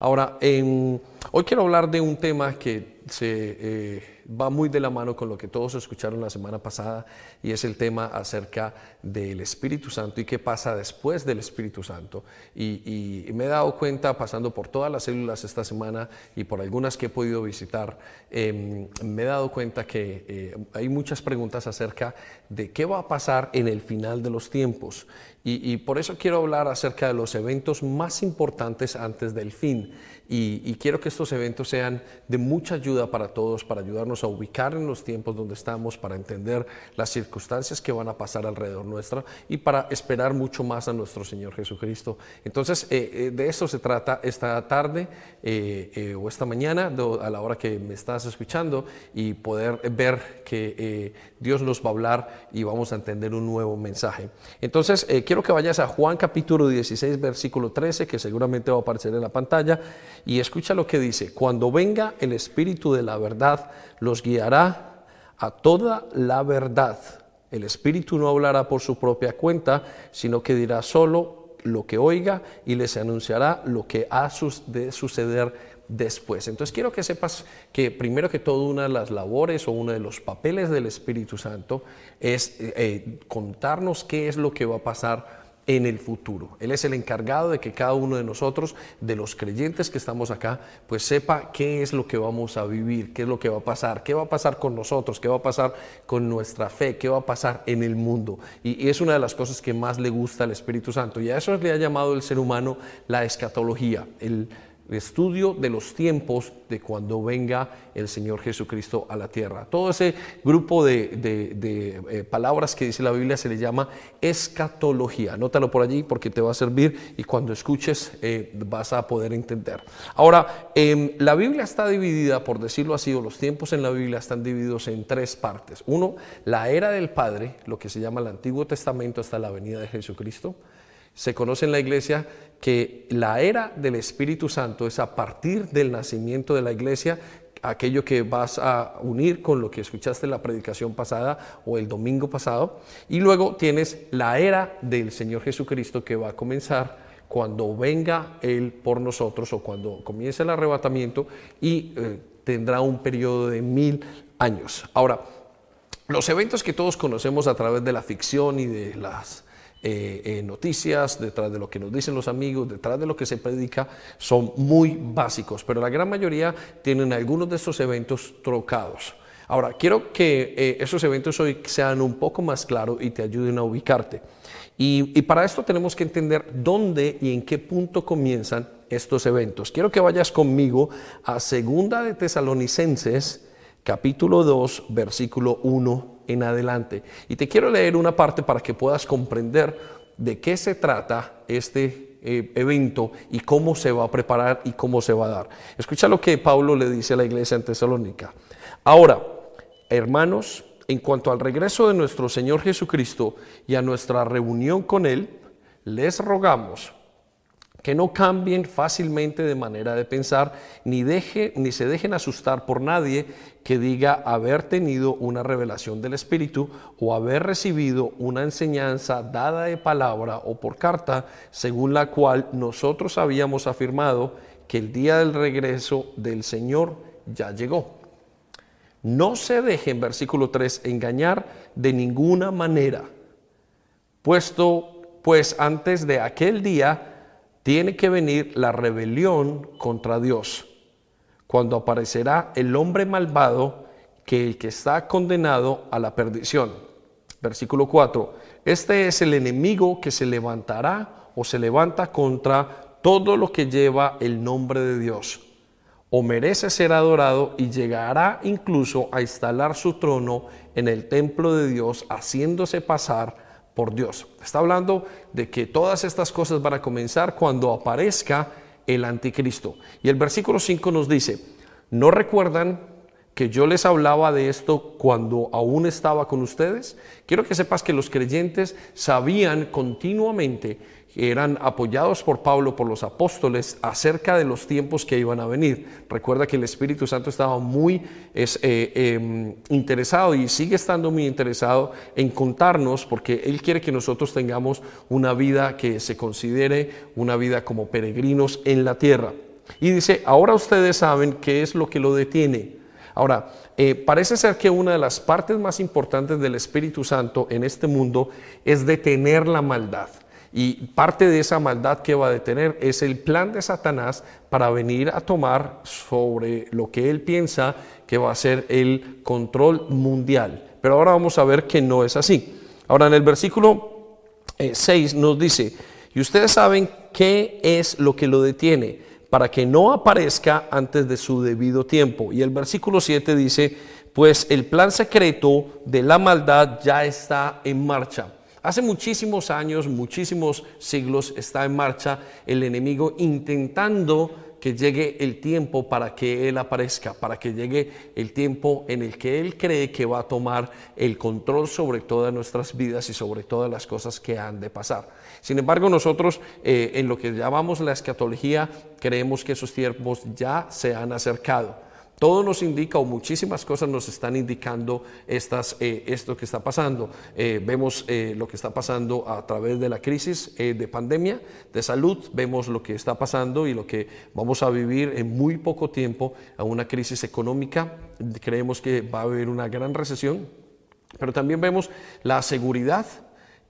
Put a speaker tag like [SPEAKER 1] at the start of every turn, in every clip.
[SPEAKER 1] Ahora, hoy quiero hablar de un tema que se eh, va muy de la mano con lo que todos escucharon la semana pasada y es el tema acerca del Espíritu Santo y qué pasa después del Espíritu Santo. Y, me he dado cuenta, pasando por todas las células esta semana y por algunas que he podido visitar, em, me he dado cuenta que eh, hay muchas preguntas acerca de qué va a pasar en el final de los tiempos. Y, por eso quiero hablar acerca de los eventos más importantes antes del fin. Y, quiero que estos eventos sean de mucha ayuda para todos, para ayudarnos a ubicar en los tiempos donde estamos, para entender las circunstancias que van a pasar alrededor nuestra y para esperar mucho más a nuestro Señor Jesucristo. Entonces, eh, eh, de esto se trata esta tarde eh, o esta mañana, a la hora que me estás escuchando, y poder ver que Dios nos va a hablar y vamos a entender un nuevo mensaje. Entonces, quiero que vayas a Juan capítulo 16, versículo 13, que seguramente va a aparecer en la pantalla, y escucha lo que dice, cuando venga el Espíritu de la verdad, los guiará a toda la verdad. El Espíritu no hablará por su propia cuenta, sino que dirá solo lo que oiga y les anunciará lo que ha de suceder después. Entonces quiero que sepas que primero que todo una de las labores o uno de los papeles del Espíritu Santo es eh, eh, contarnos qué es lo que va a pasar en el futuro. Él es el encargado de que cada uno de nosotros, de los creyentes que estamos acá, pues sepa qué es lo que vamos a vivir, qué es lo que va a pasar, qué va a pasar con nosotros, qué va a pasar con nuestra fe, qué va a pasar en el mundo. Y, es una de las cosas que más le gusta al Espíritu Santo. Y a eso le ha llamado el ser humano la escatología, el estudio de los tiempos de cuando venga el Señor Jesucristo a la tierra. Todo ese grupo de, eh, palabras que dice la Biblia se le llama escatología. Anótalo por allí porque te va a servir y cuando escuches eh, vas a poder entender. Ahora, em, la Biblia está dividida, por decirlo así, o los tiempos en la Biblia están divididos en tres partes. Uno, la era del Padre, lo que se llama el Antiguo Testamento hasta la venida de Jesucristo. Se conoce en la iglesia que la era del Espíritu Santo es a partir del nacimiento de la iglesia, aquello que vas a unir con lo que escuchaste en la predicación pasada o el domingo pasado. Y luego tienes la era del Señor Jesucristo que va a comenzar cuando venga Él por nosotros o cuando comience el arrebatamiento y eh, tendrá un periodo de mil años. Ahora, los eventos que todos conocemos a través de la ficción y de las eh, eh, noticias, detrás de lo que nos dicen los amigos, detrás de lo que se predica, son muy básicos, pero la gran mayoría tienen algunos de estos eventos trocados. Ahora, quiero que eh, esos eventos hoy sean un poco más claros y te ayuden a ubicarte. Y, y, para esto tenemos que entender dónde y en qué punto comienzan estos eventos. Quiero que vayas conmigo a Segunda de Tesalonicenses, capítulo 2, versículo 1 en adelante. Y te quiero leer una parte para que puedas comprender de qué se trata este eh, evento y cómo se va a preparar y cómo se va a dar. Escucha lo que Pablo le dice a la iglesia en Tesalónica. Ahora, hermanos, en cuanto al regreso de nuestro Señor Jesucristo y a nuestra reunión con Él, les rogamos que no cambien fácilmente de manera de pensar, ni, deje, ni se dejen asustar por nadie que diga haber tenido una revelación del Espíritu o haber recibido una enseñanza dada de palabra o por carta, según la cual nosotros habíamos afirmado que el día del regreso del Señor ya llegó. No se dejen, versículo 3, engañar de ninguna manera, puesto pues antes de aquel día, tiene que venir la rebelión contra Dios, cuando aparecerá el hombre malvado que el que está condenado a la perdición. Versículo 4. Este es el enemigo que se levantará o se levanta contra todo lo que lleva el nombre de Dios, o merece ser adorado y llegará incluso a instalar su trono en el templo de Dios, haciéndose pasar por Dios. Está hablando de que todas estas cosas van a comenzar cuando aparezca el anticristo. Y el versículo 5 nos dice, ¿no recuerdan que yo les hablaba de esto cuando aún estaba con ustedes? Quiero que sepas que los creyentes sabían continuamente eran apoyados por Pablo, por los apóstoles, acerca de los tiempos que iban a venir. Recuerda que el Espíritu Santo estaba muy eh, em, interesado y sigue estando muy interesado en contarnos, porque Él quiere que nosotros tengamos una vida que se considere una vida como peregrinos en la tierra. Y dice, ahora ustedes saben qué es lo que lo detiene. Ahora, eh, parece ser que una de las partes más importantes del Espíritu Santo en este mundo es detener la maldad. Y parte de esa maldad que va a detener es el plan de Satanás para venir a tomar sobre lo que él piensa que va a ser el control mundial. Pero ahora vamos a ver que no es así. Ahora en el versículo 6 eh, nos dice, y ustedes saben qué es lo que lo detiene para que no aparezca antes de su debido tiempo. Y el versículo 7 dice, pues el plan secreto de la maldad ya está en marcha. Hace muchísimos años, muchísimos siglos está en marcha el enemigo intentando que llegue el tiempo para que Él aparezca, para que llegue el tiempo en el que Él cree que va a tomar el control sobre todas nuestras vidas y sobre todas las cosas que han de pasar. Sin embargo, nosotros eh, en lo que llamamos la escatología creemos que esos tiempos ya se han acercado. Todo nos indica, o muchísimas cosas nos están indicando estas, eh, esto que está pasando. Eh, vemos eh, lo que está pasando a través de la crisis de pandemia, de salud, vemos lo que está pasando y lo que vamos a vivir en muy poco tiempo, a una crisis económica. Creemos que va a haber una gran recesión, pero también vemos la seguridad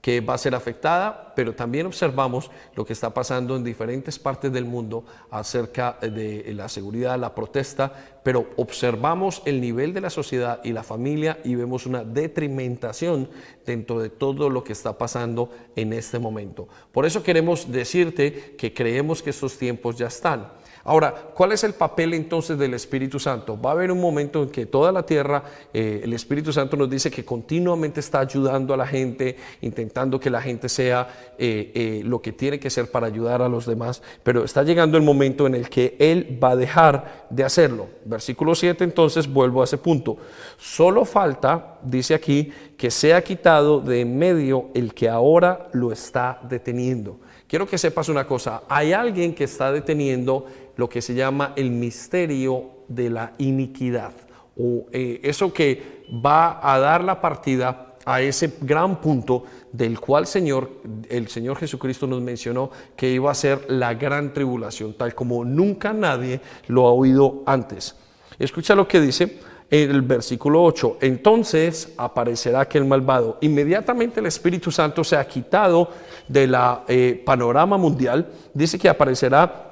[SPEAKER 1] que va a ser afectada, pero también observamos lo que está pasando en diferentes partes del mundo acerca de la seguridad, la protesta, pero observamos el nivel de la sociedad y la familia y vemos una detrimentación dentro de todo lo que está pasando en este momento. Por eso queremos decirte que creemos que estos tiempos ya están. Ahora, ¿cuál es el papel entonces del Espíritu Santo? Va a haber un momento en que toda la tierra, eh, el Espíritu Santo nos dice que continuamente está ayudando a la gente, intentando que la gente sea eh, eh, lo que tiene que ser para ayudar a los demás, pero está llegando el momento en el que Él va a dejar de hacerlo. Versículo 7, entonces vuelvo a ese punto. Solo falta, dice aquí, que sea quitado de en medio el que ahora lo está deteniendo. Quiero que sepas una cosa, hay alguien que está deteniendo lo que se llama el misterio de la iniquidad, o eh, eso que va a dar la partida a ese gran punto del cual Señor, el Señor Jesucristo nos mencionó que iba a ser la gran tribulación, tal como nunca nadie lo ha oído antes. Escucha lo que dice el versículo 8, entonces aparecerá aquel malvado. Inmediatamente el Espíritu Santo se ha quitado del eh, panorama mundial, dice que aparecerá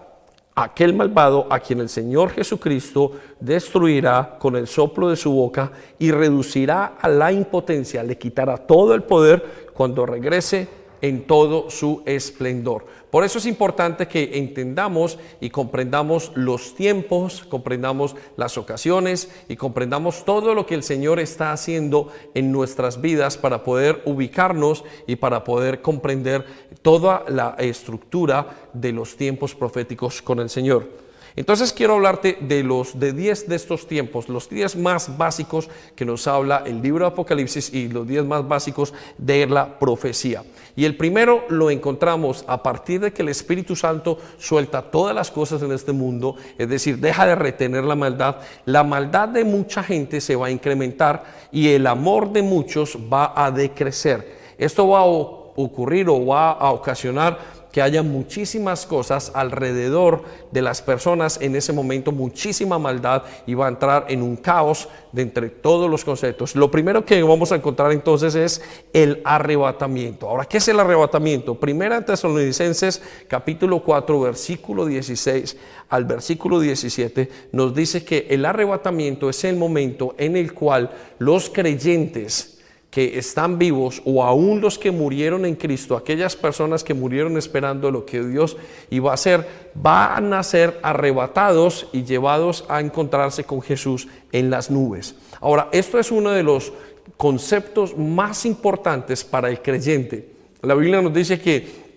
[SPEAKER 1] aquel malvado a quien el Señor Jesucristo destruirá con el soplo de su boca y reducirá a la impotencia, le quitará todo el poder cuando regrese en todo su esplendor. Por eso es importante que entendamos y comprendamos los tiempos, comprendamos las ocasiones y comprendamos todo lo que el Señor está haciendo en nuestras vidas para poder ubicarnos y para poder comprender toda la estructura de los tiempos proféticos con el Señor. Entonces quiero hablarte de los de 10 de estos tiempos, los 10 más básicos que nos habla el libro de Apocalipsis y los 10 más básicos de la profecía. Y el primero lo encontramos a partir de que el Espíritu Santo suelta todas las cosas en este mundo, es decir, deja de retener la maldad. La maldad de mucha gente se va a incrementar y el amor de muchos va a decrecer. Esto va a ocurrir o va a ocasionar que haya muchísimas cosas alrededor de las personas en ese momento, muchísima maldad y va a entrar en un caos de entre todos los conceptos. Lo primero que vamos a encontrar entonces es el arrebatamiento. Ahora, ¿qué es el arrebatamiento? Primera Tesalonicenses capítulo 4 versículo 16 al versículo 17 nos dice que el arrebatamiento es el momento en el cual los creyentes que están vivos o aún los que murieron en Cristo, aquellas personas que murieron esperando lo que Dios iba a hacer, van a ser arrebatados y llevados a encontrarse con Jesús en las nubes. Ahora, esto es uno de los conceptos más importantes para el creyente. La Biblia nos dice que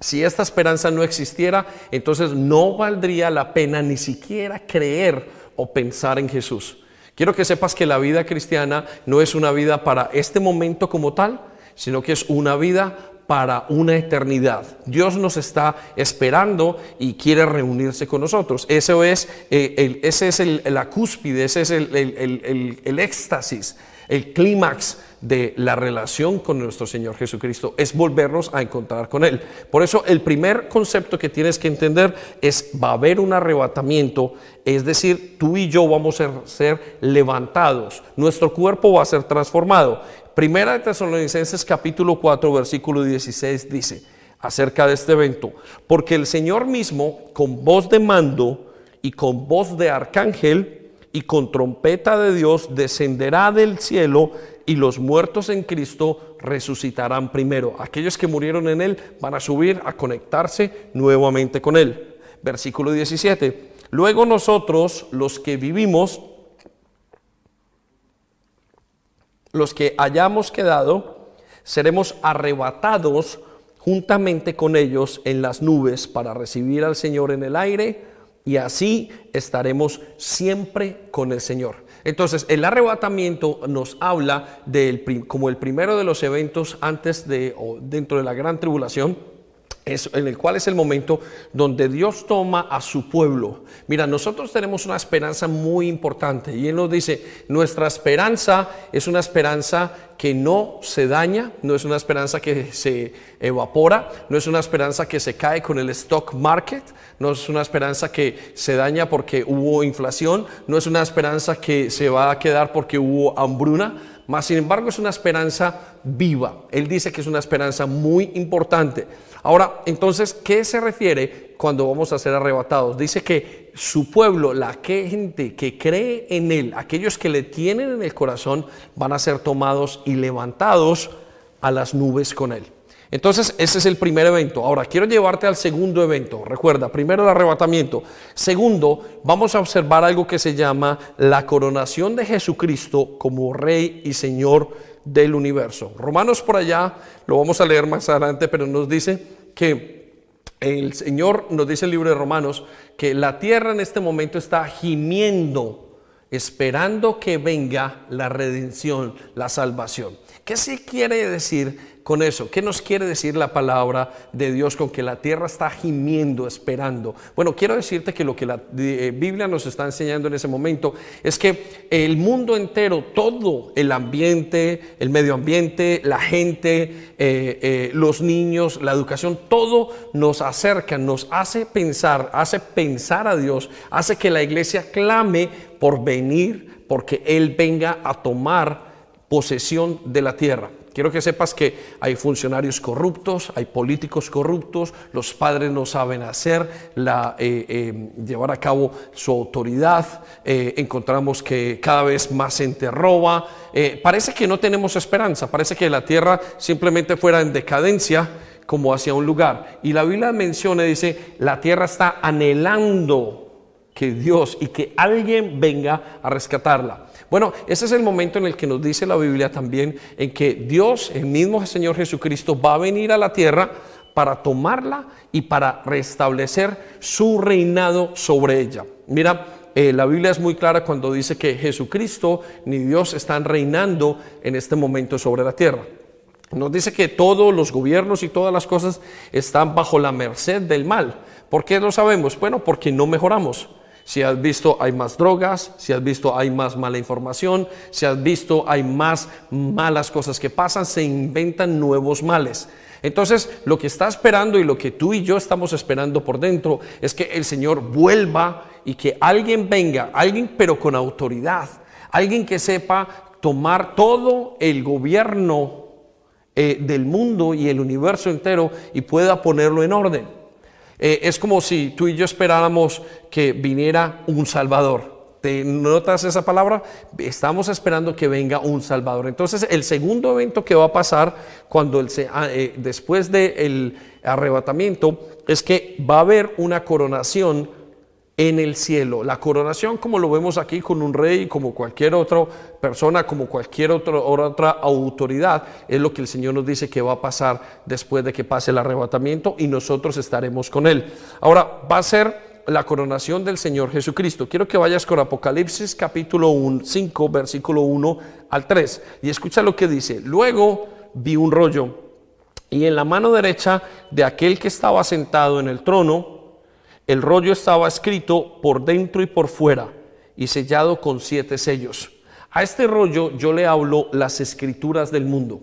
[SPEAKER 1] si esta esperanza no existiera, entonces no valdría la pena ni siquiera creer o pensar en Jesús. Quiero que sepas que la vida cristiana no es una vida para este momento como tal, sino que es una vida para una eternidad. Dios nos está esperando y quiere reunirse con nosotros. Eso es, eh, el, ese es el, la cúspide, ese es el, el, el éxtasis, el clímax de la relación con nuestro Señor Jesucristo, es volvernos a encontrar con Él. Por eso el primer concepto que tienes que entender es va a haber un arrebatamiento, es decir, tú y yo vamos a ser levantados, nuestro cuerpo va a ser transformado. Primera de Tesalonicenses capítulo 4 versículo 16 dice acerca de este evento, porque el Señor mismo con voz de mando y con voz de arcángel y con trompeta de Dios descenderá del cielo y los muertos en Cristo resucitarán primero. Aquellos que murieron en Él van a subir a conectarse nuevamente con Él. Versículo 17. Luego nosotros, los que vivimos, los que hayamos quedado, seremos arrebatados juntamente con ellos en las nubes para recibir al Señor en el aire y así estaremos siempre con el Señor. Entonces, el arrebatamiento nos habla del, como el primero de los eventos antes de o dentro de la gran tribulación en el cual es el momento donde Dios toma a su pueblo. Mira, nosotros tenemos una esperanza muy importante y Él nos dice, nuestra esperanza es una esperanza que no se daña, no es una esperanza que se evapora, no es una esperanza que se cae con el stock market, no es una esperanza que se daña porque hubo inflación, no es una esperanza que se va a quedar porque hubo hambruna, más sin embargo es una esperanza viva. Él dice que es una esperanza muy importante. Ahora, entonces, ¿qué se refiere cuando vamos a ser arrebatados? Dice que su pueblo, la gente que cree en Él, aquellos que le tienen en el corazón, van a ser tomados y levantados a las nubes con Él. Entonces, ese es el primer evento. Ahora, quiero llevarte al segundo evento. Recuerda, primero el arrebatamiento. Segundo, vamos a observar algo que se llama la coronación de Jesucristo como Rey y Señor del universo. Romanos por allá, lo vamos a leer más adelante, pero nos dice que el Señor, nos dice el libro de Romanos, que la tierra en este momento está gimiendo, esperando que venga la redención, la salvación. ¿Qué se quiere decir con eso? ¿Qué nos quiere decir la palabra de Dios con que la tierra está gimiendo, esperando? Bueno, quiero decirte que lo que la eh, Biblia nos está enseñando en ese momento es que el mundo entero, todo el ambiente, el medio ambiente, la gente, eh, eh, los niños, la educación, todo nos acerca, nos hace pensar, hace pensar a Dios, hace que la iglesia clame por venir, porque Él venga a tomar posesión de la tierra. Quiero que sepas que hay funcionarios corruptos, hay políticos corruptos, los padres no saben hacer, eh, eh, llevar a cabo su autoridad, eh, encontramos que cada vez más gente roba, parece que no tenemos esperanza, parece que la tierra simplemente fuera en decadencia como hacia un lugar. Y la Biblia menciona, dice, la tierra está anhelando que Dios y que alguien venga a rescatarla. Bueno, ese es el momento en el que nos dice la Biblia también en que Dios, el mismo Señor Jesucristo, va a venir a la tierra para tomarla y para restablecer su reinado sobre ella. Mira, eh, la Biblia es muy clara cuando dice que Jesucristo ni Dios están reinando en este momento sobre la tierra. Nos dice que todos los gobiernos y todas las cosas están bajo la merced del mal. ¿Por qué lo sabemos? Bueno, porque no mejoramos. Si has visto hay más drogas, si has visto hay más mala información, si has visto hay más malas cosas que pasan, se inventan nuevos males. Entonces, lo que está esperando y lo que tú y yo estamos esperando por dentro es que el Señor vuelva y que alguien venga, alguien pero con autoridad, alguien que sepa tomar todo el gobierno eh, del mundo y el universo entero y pueda ponerlo en orden. Eh, es como si tú y yo esperáramos que viniera un Salvador. ¿Te notas esa palabra? Estamos esperando que venga un Salvador. Entonces, el segundo evento que va a pasar cuando el, ah, eh, después del arrebatamiento es que va a haber una coronación en el cielo. La coronación, como lo vemos aquí con un rey, como cualquier otra persona, como cualquier otra autoridad, es lo que el Señor nos dice que va a pasar después de que pase el arrebatamiento y nosotros estaremos con Él. Ahora, va a ser la coronación del Señor Jesucristo. Quiero que vayas con Apocalipsis capítulo 5, versículo 1 al 3 y escucha lo que dice. Luego vi un rollo Y en la mano derecha de aquel que estaba sentado en el trono, el rollo estaba escrito por dentro y por fuera y sellado con siete sellos. A este rollo yo le hablo las escrituras del mundo.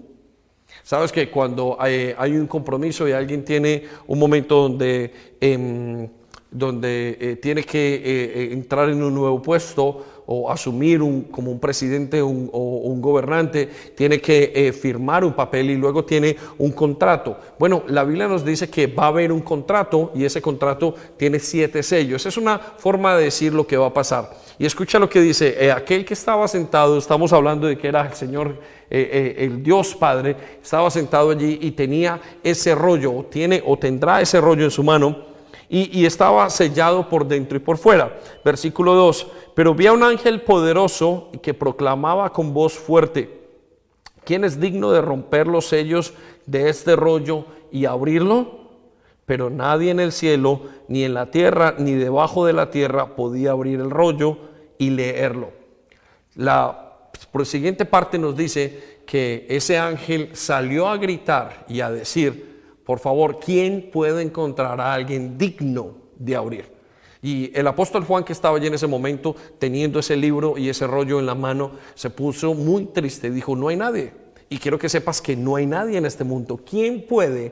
[SPEAKER 1] Sabes que cuando hay, un compromiso y alguien tiene un momento donde, em, donde eh, tiene que eh, eh, entrar en un nuevo puesto, o asumir un, como un presidente o un gobernante, tiene que eh, firmar un papel y luego tiene un contrato. Bueno, la Biblia nos dice que va a haber un contrato y ese contrato tiene siete sellos. Es una forma de decir lo que va a pasar. Y escucha lo que dice, eh, aquel que estaba sentado, estamos hablando de que era el Señor, eh, el Dios Padre, estaba sentado allí y tenía ese rollo, tiene o tendrá ese rollo en su mano y, estaba sellado por dentro y por fuera. Versículo 2, pero vi a un ángel poderoso que proclamaba con voz fuerte, ¿quién es digno de romper los sellos de este rollo y abrirlo? Pero nadie en el cielo, ni en la tierra, ni debajo de la tierra podía abrir el rollo y leerlo. La siguiente parte nos dice que ese ángel salió a gritar y a decir, por favor, ¿quién puede encontrar a alguien digno de abrir? Y el apóstol Juan que estaba allí en ese momento, teniendo ese libro y ese rollo en la mano, se puso muy triste. Dijo, no hay nadie. Y quiero que sepas que no hay nadie en este mundo. ¿Quién puede,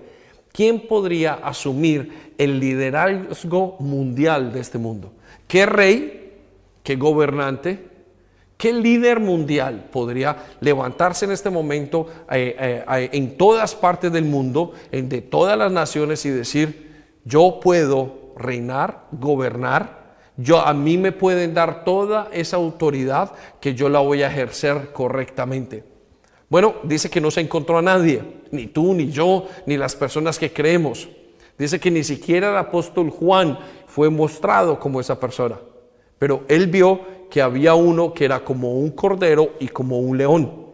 [SPEAKER 1] quién podría asumir el liderazgo mundial de este mundo? ¿Qué rey, qué gobernante, ¿Qué líder mundial podría levantarse en este momento eh, eh, eh, en todas partes del mundo, en de todas las naciones y decir, yo puedo reinar, gobernar, yo a mí me pueden dar toda esa autoridad que yo la voy a ejercer correctamente? Bueno, dice que no se encontró a nadie, ni tú, ni yo, ni las personas que creemos. Dice que ni siquiera el apóstol Juan fue mostrado como esa persona, pero él vio que había uno que era como un cordero y como un león.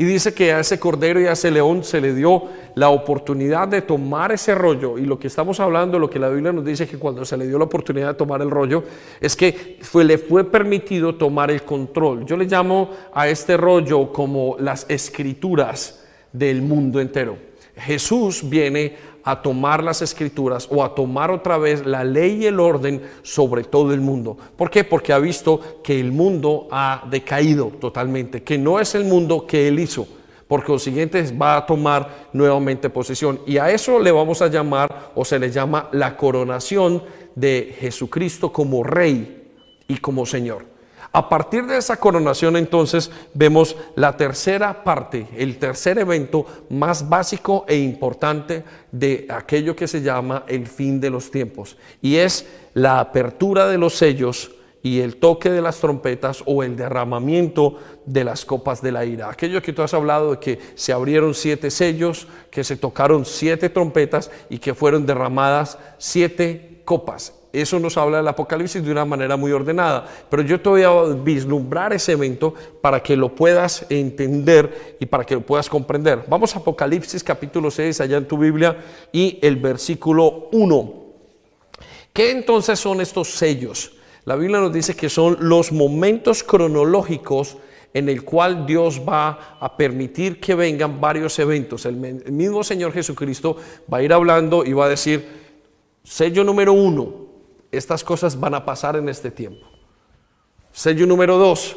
[SPEAKER 1] Y dice que a ese cordero y a ese león se le dio la oportunidad de tomar ese rollo. Y lo que estamos hablando, lo que la Biblia nos dice que cuando se le dio la oportunidad de tomar el rollo, es que fue, le fue permitido tomar el control. Yo le llamo a este rollo como las escrituras del mundo entero. Jesús viene a tomar las escrituras o a tomar otra vez la ley y el orden sobre todo el mundo. ¿Por qué? Porque ha visto que el mundo ha decaído totalmente, que no es el mundo que él hizo. Por consiguiente va a tomar nuevamente posesión. Y a eso le vamos a llamar o se le llama la coronación de Jesucristo como rey y como Señor. A partir de esa coronación entonces vemos la tercera parte, el tercer evento más básico e importante de aquello que se llama el fin de los tiempos y es la apertura de los sellos y el toque de las trompetas o el derramamiento de las copas de la ira. Aquello que tú has hablado de que se abrieron siete sellos, que se tocaron siete trompetas y que fueron derramadas siete copas. Eso nos habla del Apocalipsis de una manera muy ordenada. Pero yo te voy a vislumbrar ese evento para que lo puedas entender y para que lo puedas comprender. Vamos a Apocalipsis capítulo 6, allá en tu Biblia, y el versículo 1. ¿Qué entonces son estos sellos? La Biblia nos dice que son los momentos cronológicos en el cual Dios va a permitir que vengan varios eventos. El mismo Señor Jesucristo va a ir hablando y va a decir, sello número uno, estas cosas van a pasar en este tiempo. Sello número dos,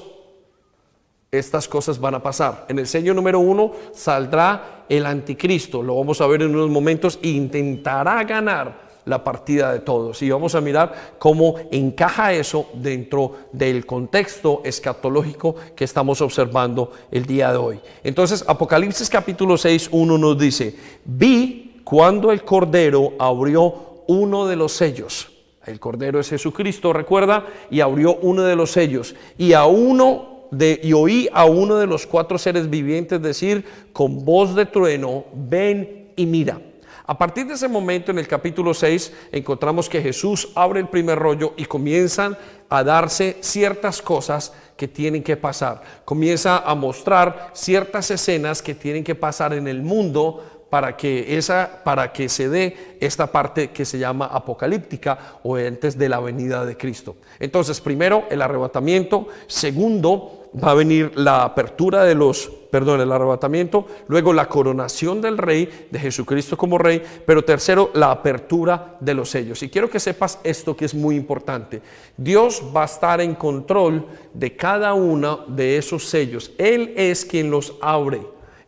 [SPEAKER 1] estas cosas van a pasar. En el sello número uno saldrá el anticristo, lo vamos a ver en unos momentos, e intentará ganar la partida de todos. Y vamos a mirar cómo encaja eso dentro del contexto escatológico que estamos observando el día de hoy. Entonces, Apocalipsis capítulo 6, 1 nos dice, vi cuando el Cordero abrió uno de los sellos. El Cordero es Jesucristo, recuerda, y abrió uno de los sellos. Y a uno de, y oí a uno de los cuatro seres vivientes decir con voz de trueno, ven y mira. A partir de ese momento, en el capítulo 6, encontramos que Jesús abre el primer rollo y comienzan a darse ciertas cosas que tienen que pasar. Comienza a mostrar ciertas escenas que tienen que pasar en el mundo para que, esa, para que se dé esta parte que se llama apocalíptica o antes de la venida de Cristo. Entonces, primero, el arrebatamiento. Segundo, va a venir la apertura de los, perdón, el arrebatamiento, luego la coronación del rey, de Jesucristo como rey, pero tercero, la apertura de los sellos. Y quiero que sepas esto que es muy importante. Dios va a estar en control de cada uno de esos sellos. Él es quien los abre,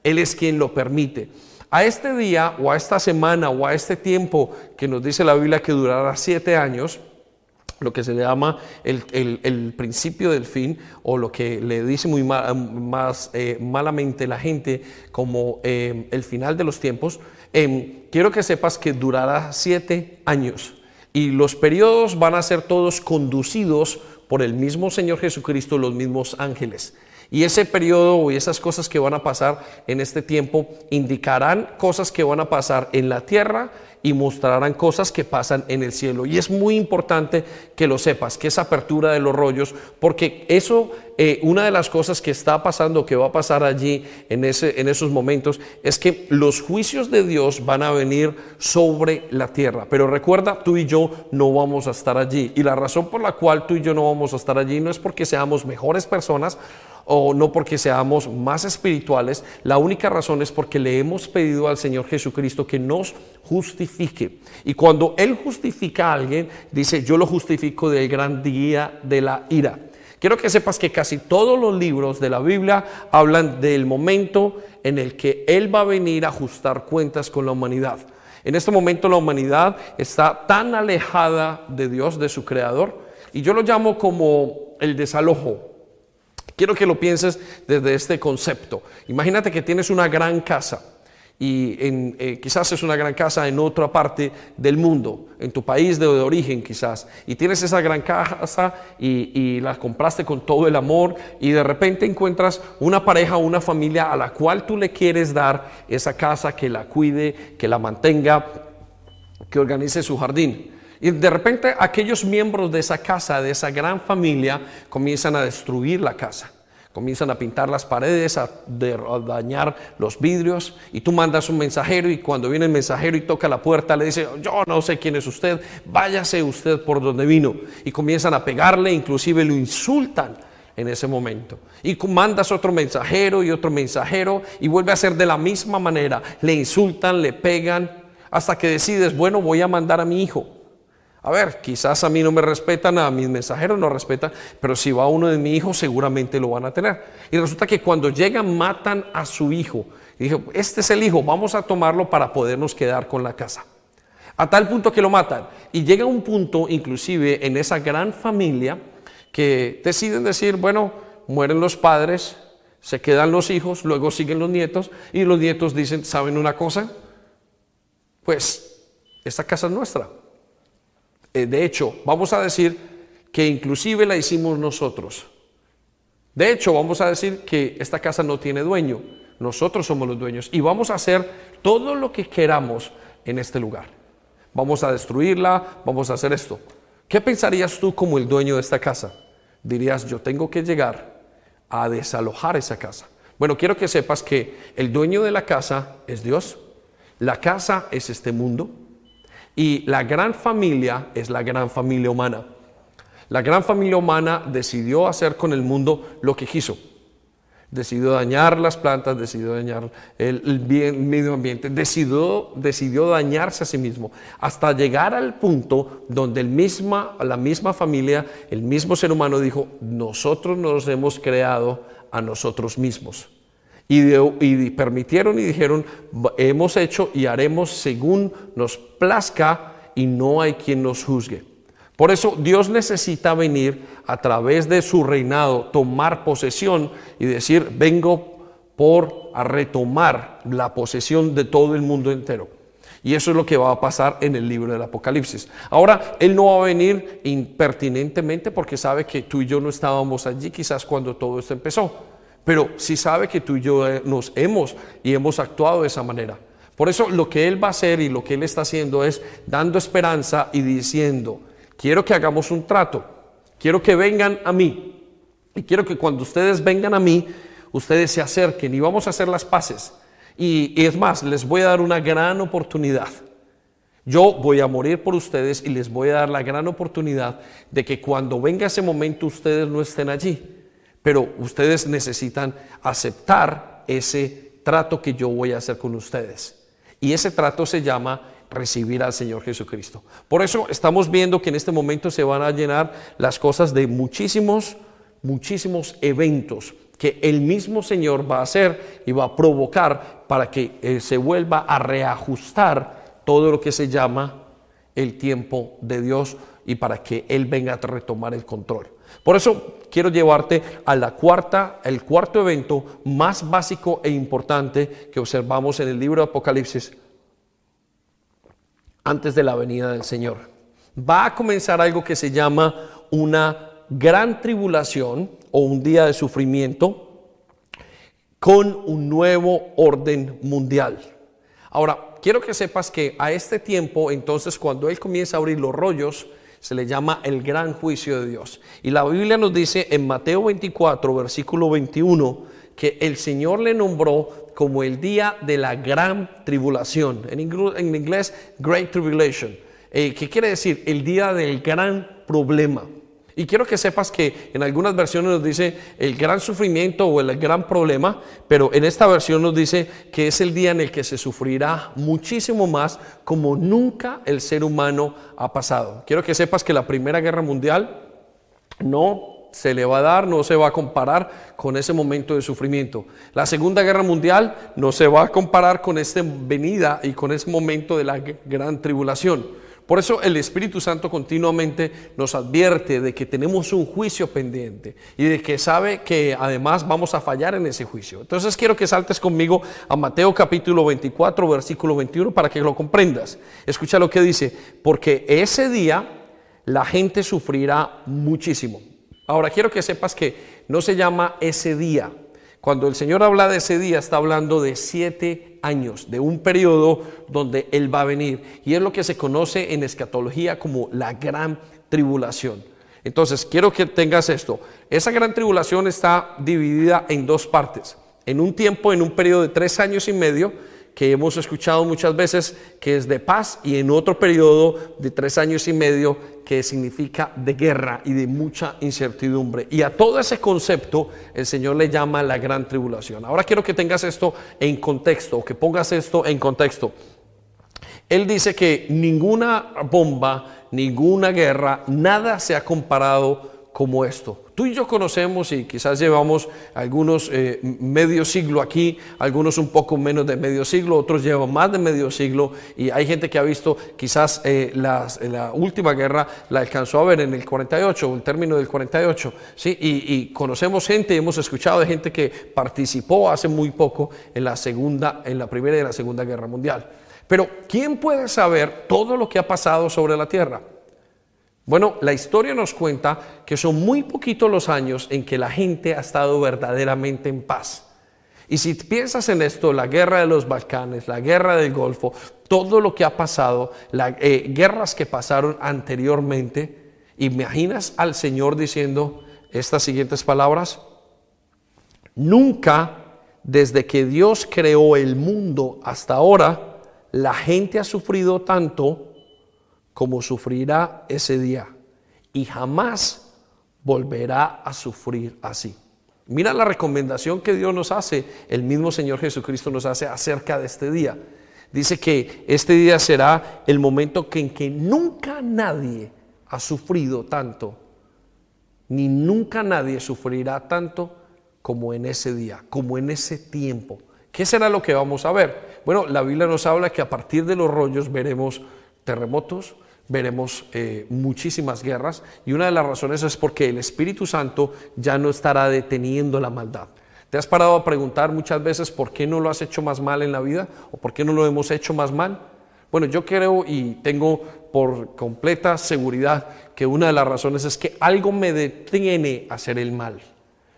[SPEAKER 1] Él es quien lo permite. A este día o a esta semana o a este tiempo que nos dice la Biblia que durará siete años, lo que se llama el, principio del fin o lo que le dice muy más eh, malamente la gente como eh, el final de los tiempos, em, quiero que sepas que durará siete años y los periodos van a ser todos conducidos por el mismo Señor Jesucristo, los mismos ángeles. Y ese periodo y esas cosas que van a pasar en este tiempo indicarán cosas que van a pasar en la tierra y mostrarán cosas que pasan en el cielo. Y es muy importante que lo sepas, que esa apertura de los rollos, porque eso, eh, una de las cosas que está pasando, que va a pasar allí en, ese, en esos momentos, es que los juicios de Dios van a venir sobre la tierra. Pero recuerda, tú y yo no vamos a estar allí. Y la razón por la cual tú y yo no vamos a estar allí no es porque seamos mejores personas, o no porque seamos más espirituales, la única razón es porque le hemos pedido al Señor Jesucristo que nos justifique. Y cuando Él justifica a alguien, dice, yo lo justifico del gran día de la ira. Quiero que sepas que casi todos los libros de la Biblia hablan del momento en el que Él va a venir a ajustar cuentas con la humanidad. En este momento la humanidad está tan alejada de Dios, de su Creador, y yo lo llamo como el desalojo Quiero que lo pienses desde este concepto. Imagínate que tienes una gran casa y eh, quizás es una gran casa en otra parte del mundo, en tu país de, origen quizás, y tienes esa gran casa y, y, la compraste con todo el amor y de repente encuentras una pareja una familia a la cual tú le quieres dar esa casa, que la cuide, que la mantenga, que organice su jardín. Y de repente aquellos miembros de esa casa, de esa gran familia, comienzan a destruir la casa. Comienzan a pintar las paredes, a, dañar los vidrios. Y tú mandas un mensajero y cuando viene el mensajero y toca la puerta le dice, yo no sé quién es usted, váyase usted por donde vino. Y comienzan a pegarle, inclusive lo insultan en ese momento. Y mandas otro mensajero y otro mensajero y vuelve a ser de la misma manera. Le insultan, le pegan, hasta que decides, bueno, voy a mandar a mi hijo. A ver, quizás a mí no me respetan, a mis mensajeros no respetan, pero si va uno de mi hijo seguramente lo van a tener. Y resulta que cuando llegan matan a su hijo. Y dije, este es el hijo, vamos a tomarlo para podernos quedar con la casa. A tal punto que lo matan. Y llega un punto, inclusive en esa gran familia, que deciden decir, bueno, mueren los padres, se quedan los hijos, luego siguen los nietos, y los nietos dicen, ¿saben una cosa? Pues esta casa es nuestra eh, de hecho, vamos a decir que inclusive la hicimos nosotros. De hecho, vamos a decir que esta casa no tiene dueño, nosotros somos los dueños y vamos a hacer todo lo que queramos en este lugar. Vamos a destruirla, vamos a hacer esto. ¿Qué pensarías tú como el dueño de esta casa? Dirías, yo tengo que llegar a desalojar esa casa. Bueno, quiero que sepas que el dueño de la casa es Dios, la casa es este mundo, y la gran familia es la gran familia humana. La gran familia humana decidió hacer con el mundo lo que quiso. Decidió dañar las plantas, decidió dañar el, medio ambiente, decidió, decidió dañarse a sí mismo, hasta llegar al punto donde el misma, la misma familia, el mismo ser humano dijo, nosotros nos hemos creado a nosotros mismos. Y, permitieron y dijeron, hemos hecho y haremos según nos plazca y no hay quien nos juzgue. Por eso Dios necesita venir a través de su reinado, tomar posesión y decir, vengo por a retomar la posesión de todo el mundo entero. Y eso es lo que va a pasar en el libro del Apocalipsis. Ahora, Él no va a venir impertinentemente porque sabe que tú y yo no estábamos allí quizás cuando todo esto empezó pero sí sabe que tú y yo eh, nos hemos y hemos actuado de esa manera. Por eso lo que Él va a hacer y lo que Él está haciendo es dando esperanza y diciendo, quiero que hagamos un trato, quiero que vengan a mí y quiero que cuando ustedes vengan a mí, ustedes se acerquen y vamos a hacer las paces. Y, y es más, les voy a dar una gran oportunidad. Yo voy a morir por ustedes y les voy a dar la gran oportunidad de que cuando venga ese momento ustedes no estén allí Pero ustedes necesitan aceptar ese trato que yo voy a hacer con ustedes. Y ese trato se llama recibir al Señor Jesucristo. Por eso estamos viendo que en este momento se van a llenar las cosas de muchísimos, muchísimos eventos que el mismo Señor va a hacer y va a provocar para que eh, se vuelva a reajustar todo lo que se llama el tiempo de Dios y para que Él venga a retomar el control. Por eso quiero llevarte a la cuarta, el cuarto evento más básico e importante que observamos en el libro de Apocalipsis antes de la venida del Señor. Va a comenzar algo que se llama una gran tribulación o un día de sufrimiento con un nuevo orden mundial. Ahora, quiero que sepas que a este tiempo, entonces, cuando Él comienza a abrir los rollos, se le llama el gran juicio de Dios. Y la Biblia nos dice en Mateo 24, versículo 21, que el Señor le nombró como el día de la gran tribulación. En, inglés, Great Tribulation. Eh, ¿Qué quiere decir? El día del gran problema. Y quiero que sepas que en algunas versiones nos dice el gran sufrimiento o el gran problema, pero en esta versión nos dice que es el día en el que se sufrirá muchísimo más como nunca el ser humano ha pasado. Quiero que sepas que la Primera Guerra Mundial no se le va a dar, no se va a comparar con ese momento de sufrimiento. La Segunda Guerra Mundial no se va a comparar con esta venida y con ese momento de la gran tribulación. Por eso el Espíritu Santo continuamente nos advierte de que tenemos un juicio pendiente y de que sabe que además vamos a fallar en ese juicio. Entonces quiero que saltes conmigo a Mateo capítulo 24, versículo 21 para que lo comprendas. Escucha lo que dice, porque ese día la gente sufrirá muchísimo. Ahora quiero que sepas que no se llama ese día, cuando el Señor habla de ese día, está hablando de siete años, de un periodo donde Él va a venir. Y es lo que se conoce en escatología como la gran tribulación. Entonces, quiero que tengas esto. Esa gran tribulación está dividida en dos partes. En un tiempo, en un periodo de tres años y medio, que hemos escuchado muchas veces que es de paz y en otro periodo de tres años y medio que significa de guerra y de mucha incertidumbre. Y a todo ese concepto el Señor le llama la gran tribulación. Ahora quiero que tengas esto en contexto, que pongas esto en contexto. Él dice que ninguna bomba, ninguna guerra, nada se ha comparado como esto. Tú y yo conocemos y quizás llevamos algunos eh, medio siglo aquí, algunos un poco menos de medio siglo, otros llevan más de medio siglo y hay gente que ha visto quizás eh, la última guerra la alcanzó a ver en el 48, el término del 48, ¿sí? Y, y, conocemos gente, hemos escuchado de gente que participó hace muy poco en la segunda, en la primera y la segunda guerra mundial. Pero ¿quién puede saber todo lo que ha pasado sobre la tierra? Bueno, la historia nos cuenta que son muy poquitos los años en que la gente ha estado verdaderamente en paz. Y si piensas en esto, la guerra de los Balcanes, la guerra del Golfo, todo lo que ha pasado, las eh, guerras que pasaron anteriormente, imaginas al Señor diciendo estas siguientes palabras, nunca desde que Dios creó el mundo hasta ahora, la gente ha sufrido tanto como sufrirá ese día y jamás volverá a sufrir así. Mira la recomendación que Dios nos hace, el mismo Señor Jesucristo nos hace acerca de este día. Dice que este día será el momento en que nunca nadie ha sufrido tanto, ni nunca nadie sufrirá tanto como en ese día, como en ese tiempo. ¿Qué será lo que vamos a ver? Bueno, la Biblia nos habla que a partir de los rollos veremos terremotos, veremos eh, muchísimas guerras y una de las razones es porque el Espíritu Santo ya no estará deteniendo la maldad. ¿Te has parado a preguntar muchas veces por qué no lo has hecho más mal en la vida o por qué no lo hemos hecho más mal? Bueno, yo creo y tengo por completa seguridad que una de las razones es que algo me detiene a hacer el mal.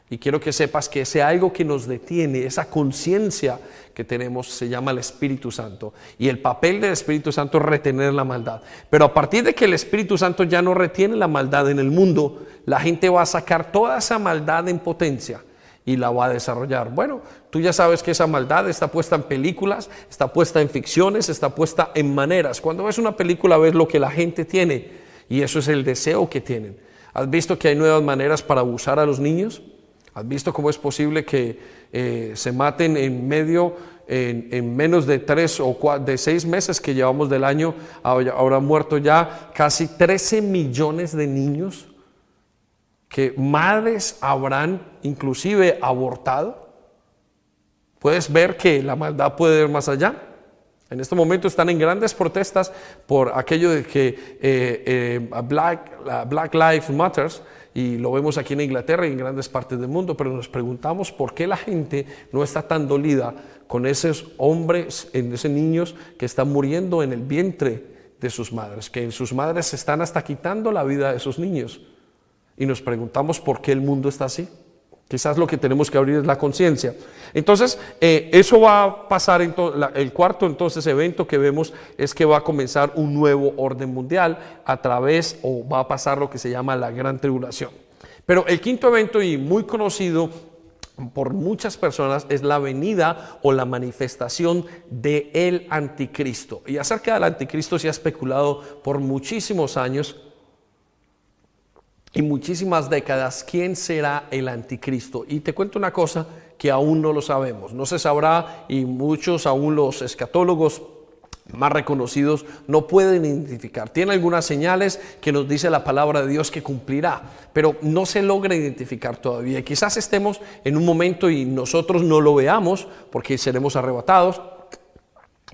[SPEAKER 1] Y quiero que sepas que ese algo que nos detiene, esa conciencia que tenemos, se llama el Espíritu Santo. Y el papel del Espíritu Santo es retener la maldad. Pero a partir de que el Espíritu Santo ya no retiene la maldad en el mundo, la gente va a sacar toda esa maldad en potencia y la va a desarrollar. Bueno, tú ya sabes que esa maldad está puesta en películas, está puesta en ficciones, está puesta en maneras. Cuando ves una película ves lo que la gente tiene y eso es el deseo que tienen. ¿Has visto que hay nuevas maneras para abusar a los niños? ¿Has visto cómo es posible que eh, se maten en medio, en, menos de tres o de seis meses que llevamos del año, ahora han muerto ya casi 13 millones de niños? que madres habrán inclusive abortado. Puedes ver que la maldad puede ir más allá. En este momento están en grandes protestas por aquello de que eh, eh, Black, Black Lives Matters, y lo vemos aquí en Inglaterra y en grandes partes del mundo, pero nos preguntamos por qué la gente no está tan dolida con esos hombres, en esos niños que están muriendo en el vientre de sus madres, que en sus madres se están hasta quitando la vida de esos niños. Y nos preguntamos por qué el mundo está así. Quizás lo que tenemos que abrir es la conciencia. Entonces, eh, eso va a pasar, el cuarto entonces evento que vemos es que va a comenzar un nuevo orden mundial a través, o va a pasar lo que se llama la gran tribulación. Pero el quinto evento y muy conocido por muchas personas es la venida o la manifestación de el anticristo. Y acerca del anticristo se ha especulado por muchísimos años y muchísimas décadas quién será el anticristo. Y te cuento una cosa que aún no lo sabemos, no se sabrá y muchos, aún los escatólogos más reconocidos, no pueden identificar. Tiene algunas señales que nos dice la palabra de Dios que cumplirá, pero no se logra identificar todavía. Quizás estemos en un momento y nosotros no lo veamos porque seremos arrebatados,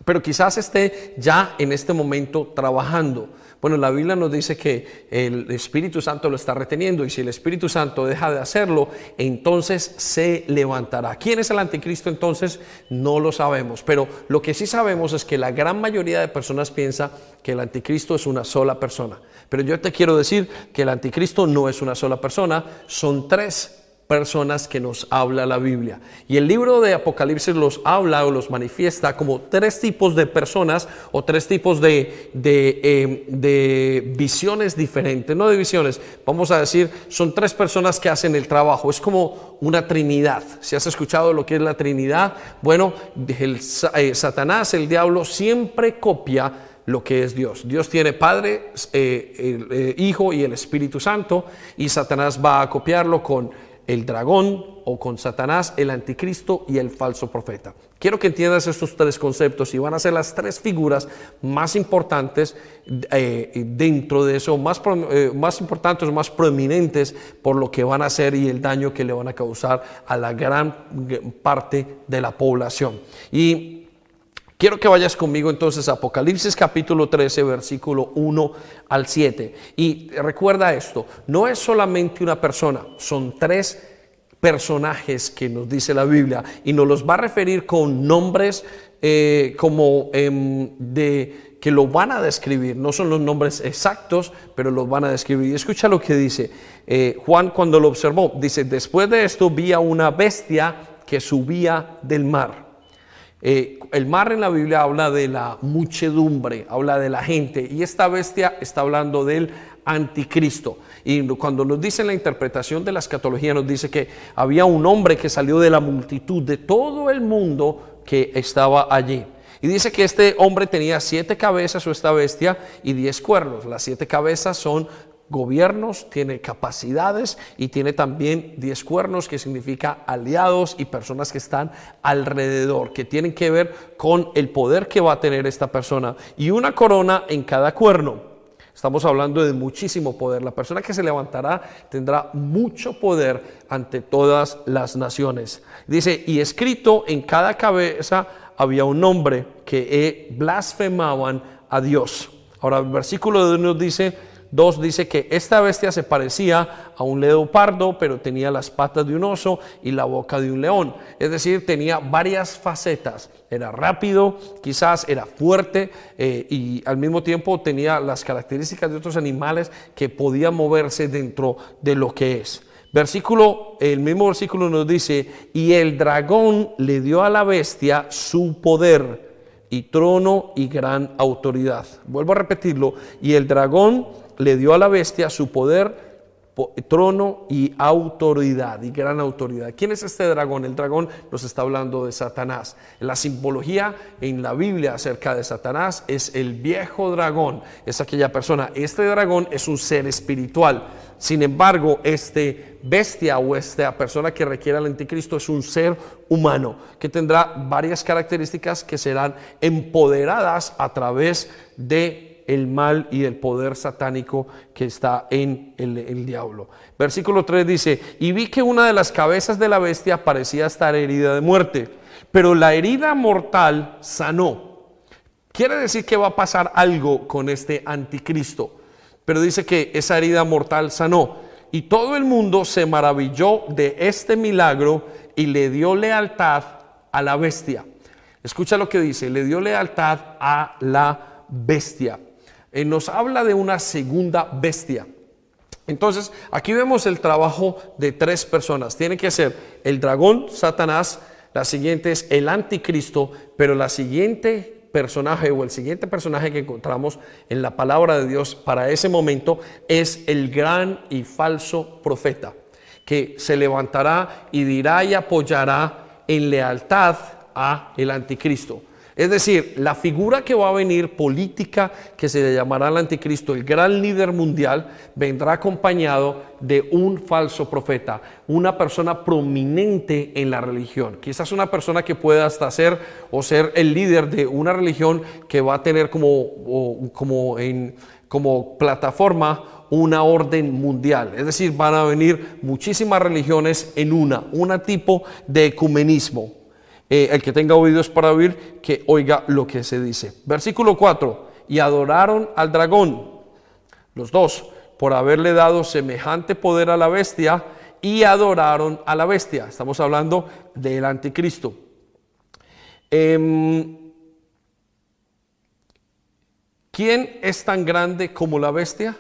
[SPEAKER 1] pero quizás esté ya en este momento trabajando. Bueno, la Biblia nos dice que el Espíritu Santo lo está reteniendo y si el Espíritu Santo deja de hacerlo, entonces se levantará. ¿Quién es el anticristo entonces? No lo sabemos, pero lo que sí sabemos es que la gran mayoría de personas piensa que el anticristo es una sola persona. Pero yo te quiero decir que el anticristo no es una sola persona, son tres personas que nos habla la Biblia. Y el libro de Apocalipsis los habla o los manifiesta como tres tipos de personas o tres tipos de, de, em, visiones diferentes, no de visiones, vamos a decir, son tres personas que hacen el trabajo, es como una trinidad. Si has escuchado lo que es la trinidad, bueno, eh, Satanás, el diablo, siempre copia lo que es Dios. Dios tiene Padre, eh, eh, Hijo y el Espíritu Santo y Satanás va a copiarlo con el dragón o con Satanás, el anticristo y el falso profeta. Quiero que entiendas estos tres conceptos y van a ser las tres figuras más importantes eh, dentro de eso, más, eh, más importantes, más prominentes por lo que van a hacer y el daño que le van a causar a la gran parte de la población. Y Quiero que vayas conmigo entonces a Apocalipsis capítulo 13, versículo 1 al 7. Y recuerda esto, no es solamente una persona, son tres personajes que nos dice la Biblia y nos los va a referir con nombres eh, como em, de que lo van a describir, no son los nombres exactos, pero los van a describir. Y escucha lo que dice eh, Juan cuando lo observó. Dice, después de esto vi a una bestia que subía del mar eh, el mar en la Biblia habla de la muchedumbre, habla de la gente, y esta bestia está hablando del anticristo. Y cuando nos dice la interpretación de la escatología, nos dice que había un hombre que salió de la multitud, de todo el mundo que estaba allí. Y dice que este hombre tenía siete cabezas o esta bestia y diez cuernos. Las siete cabezas son gobiernos, tiene capacidades y tiene también diez cuernos que significa aliados y personas que están alrededor, que tienen que ver con el poder que va a tener esta persona y una corona en cada cuerno. Estamos hablando de muchísimo poder. La persona que se levantará tendrá mucho poder ante todas las naciones. Dice, y escrito en cada cabeza había un nombre que blasfemaban a Dios. Ahora el versículo de nos dice, 2 dice que esta bestia se parecía a un leopardo, pero tenía las patas de un oso y la boca de un león. Es decir, tenía varias facetas. Era rápido, quizás era fuerte eh, y al mismo tiempo tenía las características de otros animales que podían moverse dentro de lo que es. Versículo, el mismo versículo nos dice, y el dragón le dio a la bestia su poder y trono y gran autoridad. Vuelvo a repetirlo, y el dragón le dio a la bestia su poder trono y autoridad, y gran autoridad. ¿Quién es este dragón? El dragón nos está hablando de Satanás. La simbología en la Biblia acerca de Satanás es el viejo dragón, es aquella persona. Este dragón es un ser espiritual. Sin embargo, este bestia o esta persona que requiere al anticristo es un ser humano que tendrá varias características que serán empoderadas a través de el mal y el poder satánico que está en el, diablo. Versículo 3 dice, y vi que una de las cabezas de la bestia parecía estar herida de muerte, pero la herida mortal sanó. Quiere decir que va a pasar algo con este anticristo, pero dice que esa herida mortal sanó. Y todo el mundo se maravilló de este milagro y le dio lealtad a la bestia. Escucha lo que dice, le dio lealtad a la bestia. Eh, nos habla de una segunda bestia. Entonces, aquí vemos el trabajo de tres personas. Tiene que ser el dragón, Satanás, la siguiente es el anticristo, pero la siguiente personaje o el siguiente personaje que encontramos en la palabra de Dios para ese momento es el gran y falso profeta, que se levantará y dirá y apoyará en lealtad a el anticristo. Es decir, la figura que va a venir política, que se llamará el anticristo, el gran líder mundial, vendrá acompañado de un falso profeta, una persona prominente en la religión. Quizás una persona que pueda hasta ser o ser el líder de una religión que va a tener como, como, en, como plataforma una orden mundial. Es decir, van a venir muchísimas religiones en una, un tipo de ecumenismo. Eh, el que tenga oídos para oír, que oiga lo que se dice. Versículo 4, y adoraron al dragón, los dos, por haberle dado semejante poder a la bestia, y adoraron a la bestia. Estamos hablando del anticristo. Em, ¿Quién es tan grande como la bestia?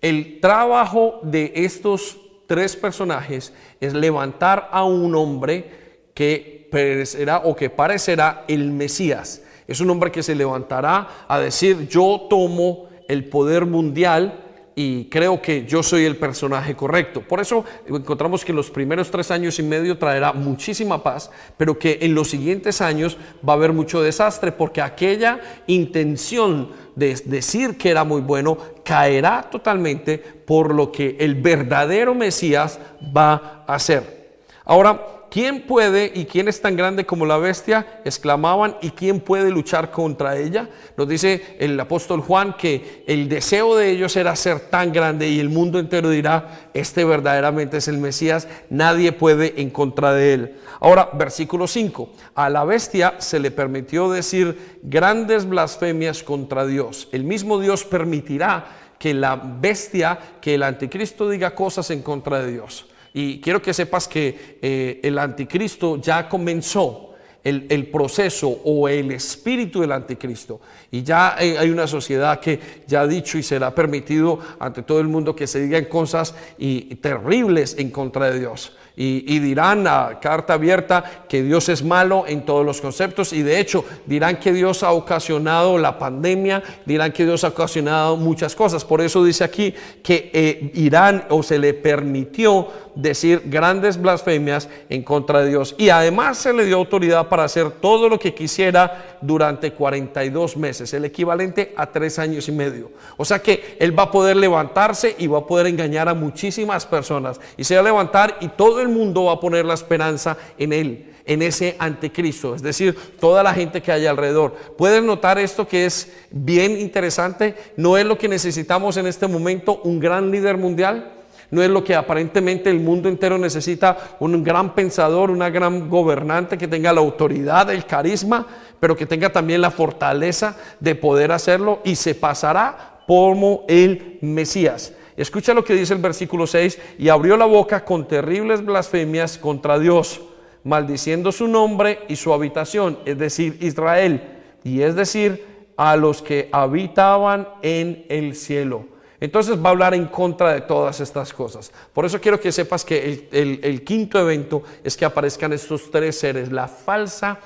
[SPEAKER 1] El trabajo de estos tres personajes es levantar a un hombre que perecerá o que parecerá el Mesías. Es un hombre que se levantará a decir, yo tomo el poder mundial y creo que yo soy el personaje correcto. Por eso encontramos que en los primeros tres años y medio traerá muchísima paz, pero que en los siguientes años va a haber mucho desastre, porque aquella intención de decir que era muy bueno caerá totalmente por lo que el verdadero Mesías va a hacer. Ahora, ¿quién puede y quién es tan grande como la bestia? exclamaban, ¿y quién puede luchar contra ella? Nos dice el apóstol Juan que el deseo de ellos era ser tan grande y el mundo entero dirá, este verdaderamente es el Mesías, nadie puede en contra de él. Ahora, versículo 5, a la bestia se le permitió decir grandes blasfemias contra Dios. El mismo Dios permitirá que la bestia, que el anticristo diga cosas en contra de Dios. Y quiero que sepas que eh, el anticristo ya comenzó el, proceso o el espíritu del anticristo. Y ya hay una sociedad que ya ha dicho y será permitido ante todo el mundo que se digan cosas y terribles en contra de Dios y, dirán a carta abierta que Dios es malo en todos los conceptos y de hecho dirán que Dios ha ocasionado la pandemia, dirán que Dios ha ocasionado muchas cosas. Por eso dice aquí que eh, Irán o se le permitió decir grandes blasfemias en contra de Dios y además se le dio autoridad para hacer todo lo que quisiera durante 42 meses, el equivalente a tres años y medio. O sea que él va a poder levantarse y va a poder engañar a muchísimas personas y se va a levantar y todo el mundo va a poner la esperanza en él, en ese anticristo, es decir, toda la gente que hay alrededor. ¿Pueden notar esto que es bien interesante? No es lo que necesitamos en este momento, un gran líder mundial. No es lo que aparentemente el mundo entero necesita, un gran pensador, una gran gobernante que tenga la autoridad, el carisma, pero que tenga también la fortaleza de poder hacerlo y se pasará como el Mesías. Escucha lo que dice el versículo 6, y abrió la boca con terribles blasfemias contra Dios, maldiciendo su nombre y su habitación, es decir, Israel, y es decir, a los que habitaban en el cielo. Entonces va a hablar en contra de todas estas cosas. Por eso quiero que sepas que el, el quinto evento es que aparezcan estos tres seres, la falsa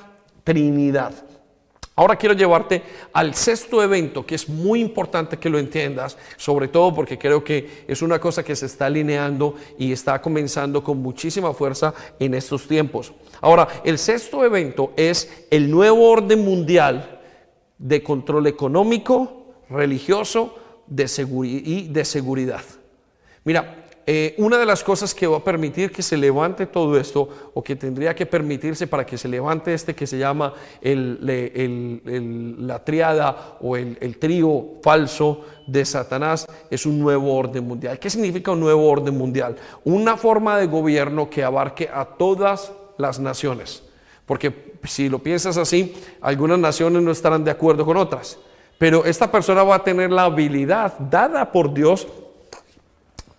[SPEAKER 1] Trinidad. Ahora quiero llevarte al sexto evento, que es muy importante que lo entiendas, sobre todo porque creo que es una cosa que se está alineando y está comenzando con muchísima fuerza en estos tiempos. Ahora, el sexto evento es el nuevo orden mundial de control económico, religioso de y de seguridad. Mira, eh, una de las cosas que va a permitir que se levante todo esto, o que tendría que permitirse para que se levante este que se llama la triada o el, trío falso de Satanás, es un nuevo orden mundial. ¿Qué significa un nuevo orden mundial? Una forma de gobierno que abarque a todas las naciones. Porque si lo piensas así, algunas naciones no estarán de acuerdo con otras. Pero esta persona va a tener la habilidad dada por Dios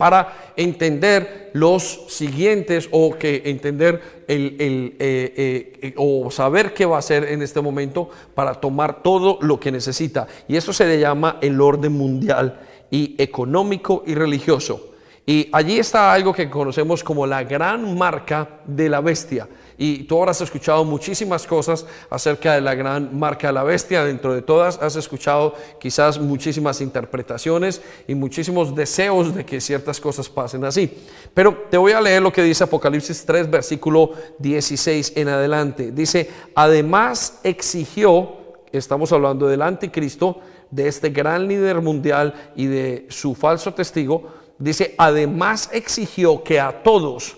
[SPEAKER 1] para entender los siguientes o que entender el, eh, eh, eh, o saber qué va a hacer en este momento para tomar todo lo que necesita. Y eso se le llama el orden mundial y económico y religioso. Y allí está algo que conocemos como la gran marca de la bestia. Y tú habrás escuchado muchísimas cosas acerca de la gran marca de la bestia. Dentro de todas has escuchado quizás muchísimas interpretaciones y muchísimos deseos de que ciertas cosas pasen así. Pero te voy a leer lo que dice Apocalipsis 3, versículo 16 en adelante. Dice, además exigió, estamos hablando del anticristo, de este gran líder mundial y de su falso testigo, dice, además exigió que a todos,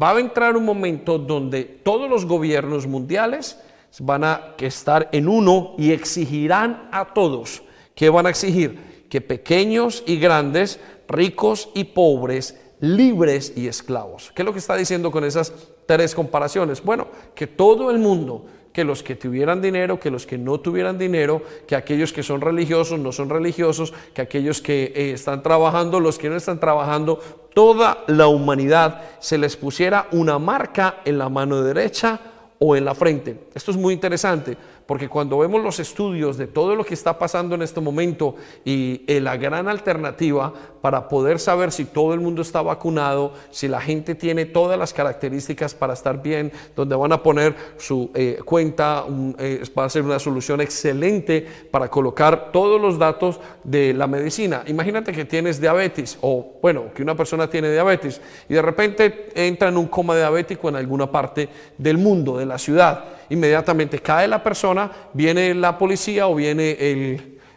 [SPEAKER 1] va a entrar un momento donde todos los gobiernos mundiales van a estar en uno y exigirán a todos. ¿Qué van a exigir? Que pequeños y grandes, ricos y pobres, libres y esclavos. ¿Qué es lo que está diciendo con esas tres comparaciones? Bueno, que todo el mundo que los que tuvieran dinero, que los que no tuvieran dinero, que aquellos que son religiosos no son religiosos, que aquellos que eh, están trabajando, los que no están trabajando, toda la humanidad se les pusiera una marca en la mano derecha o en la frente. Esto es muy interesante porque cuando vemos los estudios de todo lo que está pasando en este momento y eh, la gran alternativa para poder saber si todo el mundo está vacunado, si la gente tiene todas las características para estar bien, donde van a poner su eh, cuenta, eh, va a ser una solución excelente para colocar todos los datos de la medicina. Imagínate que tienes diabetes o bueno, que una persona tiene diabetes y de repente entra en un coma diabético en alguna parte del mundo, de la ciudad inmediatamente cae la persona, viene la policía o viene